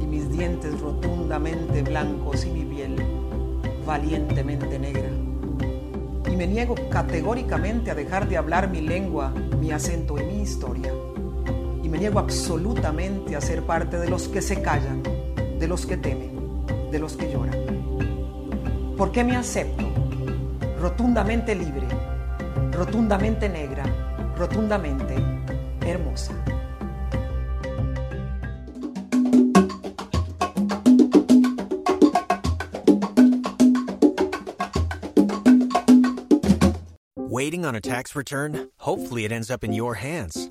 y mis dientes rotundamente blancos y mi piel valientemente negra. Y me niego categóricamente a dejar de hablar mi lengua, mi acento y mi historia me niego absolutamente a ser parte de los que se callan, de los que temen, de los que lloran. ¿Por qué me acepto? Rotundamente libre, rotundamente negra, rotundamente hermosa. Waiting on a tax return? Hopefully it ends up in your hands.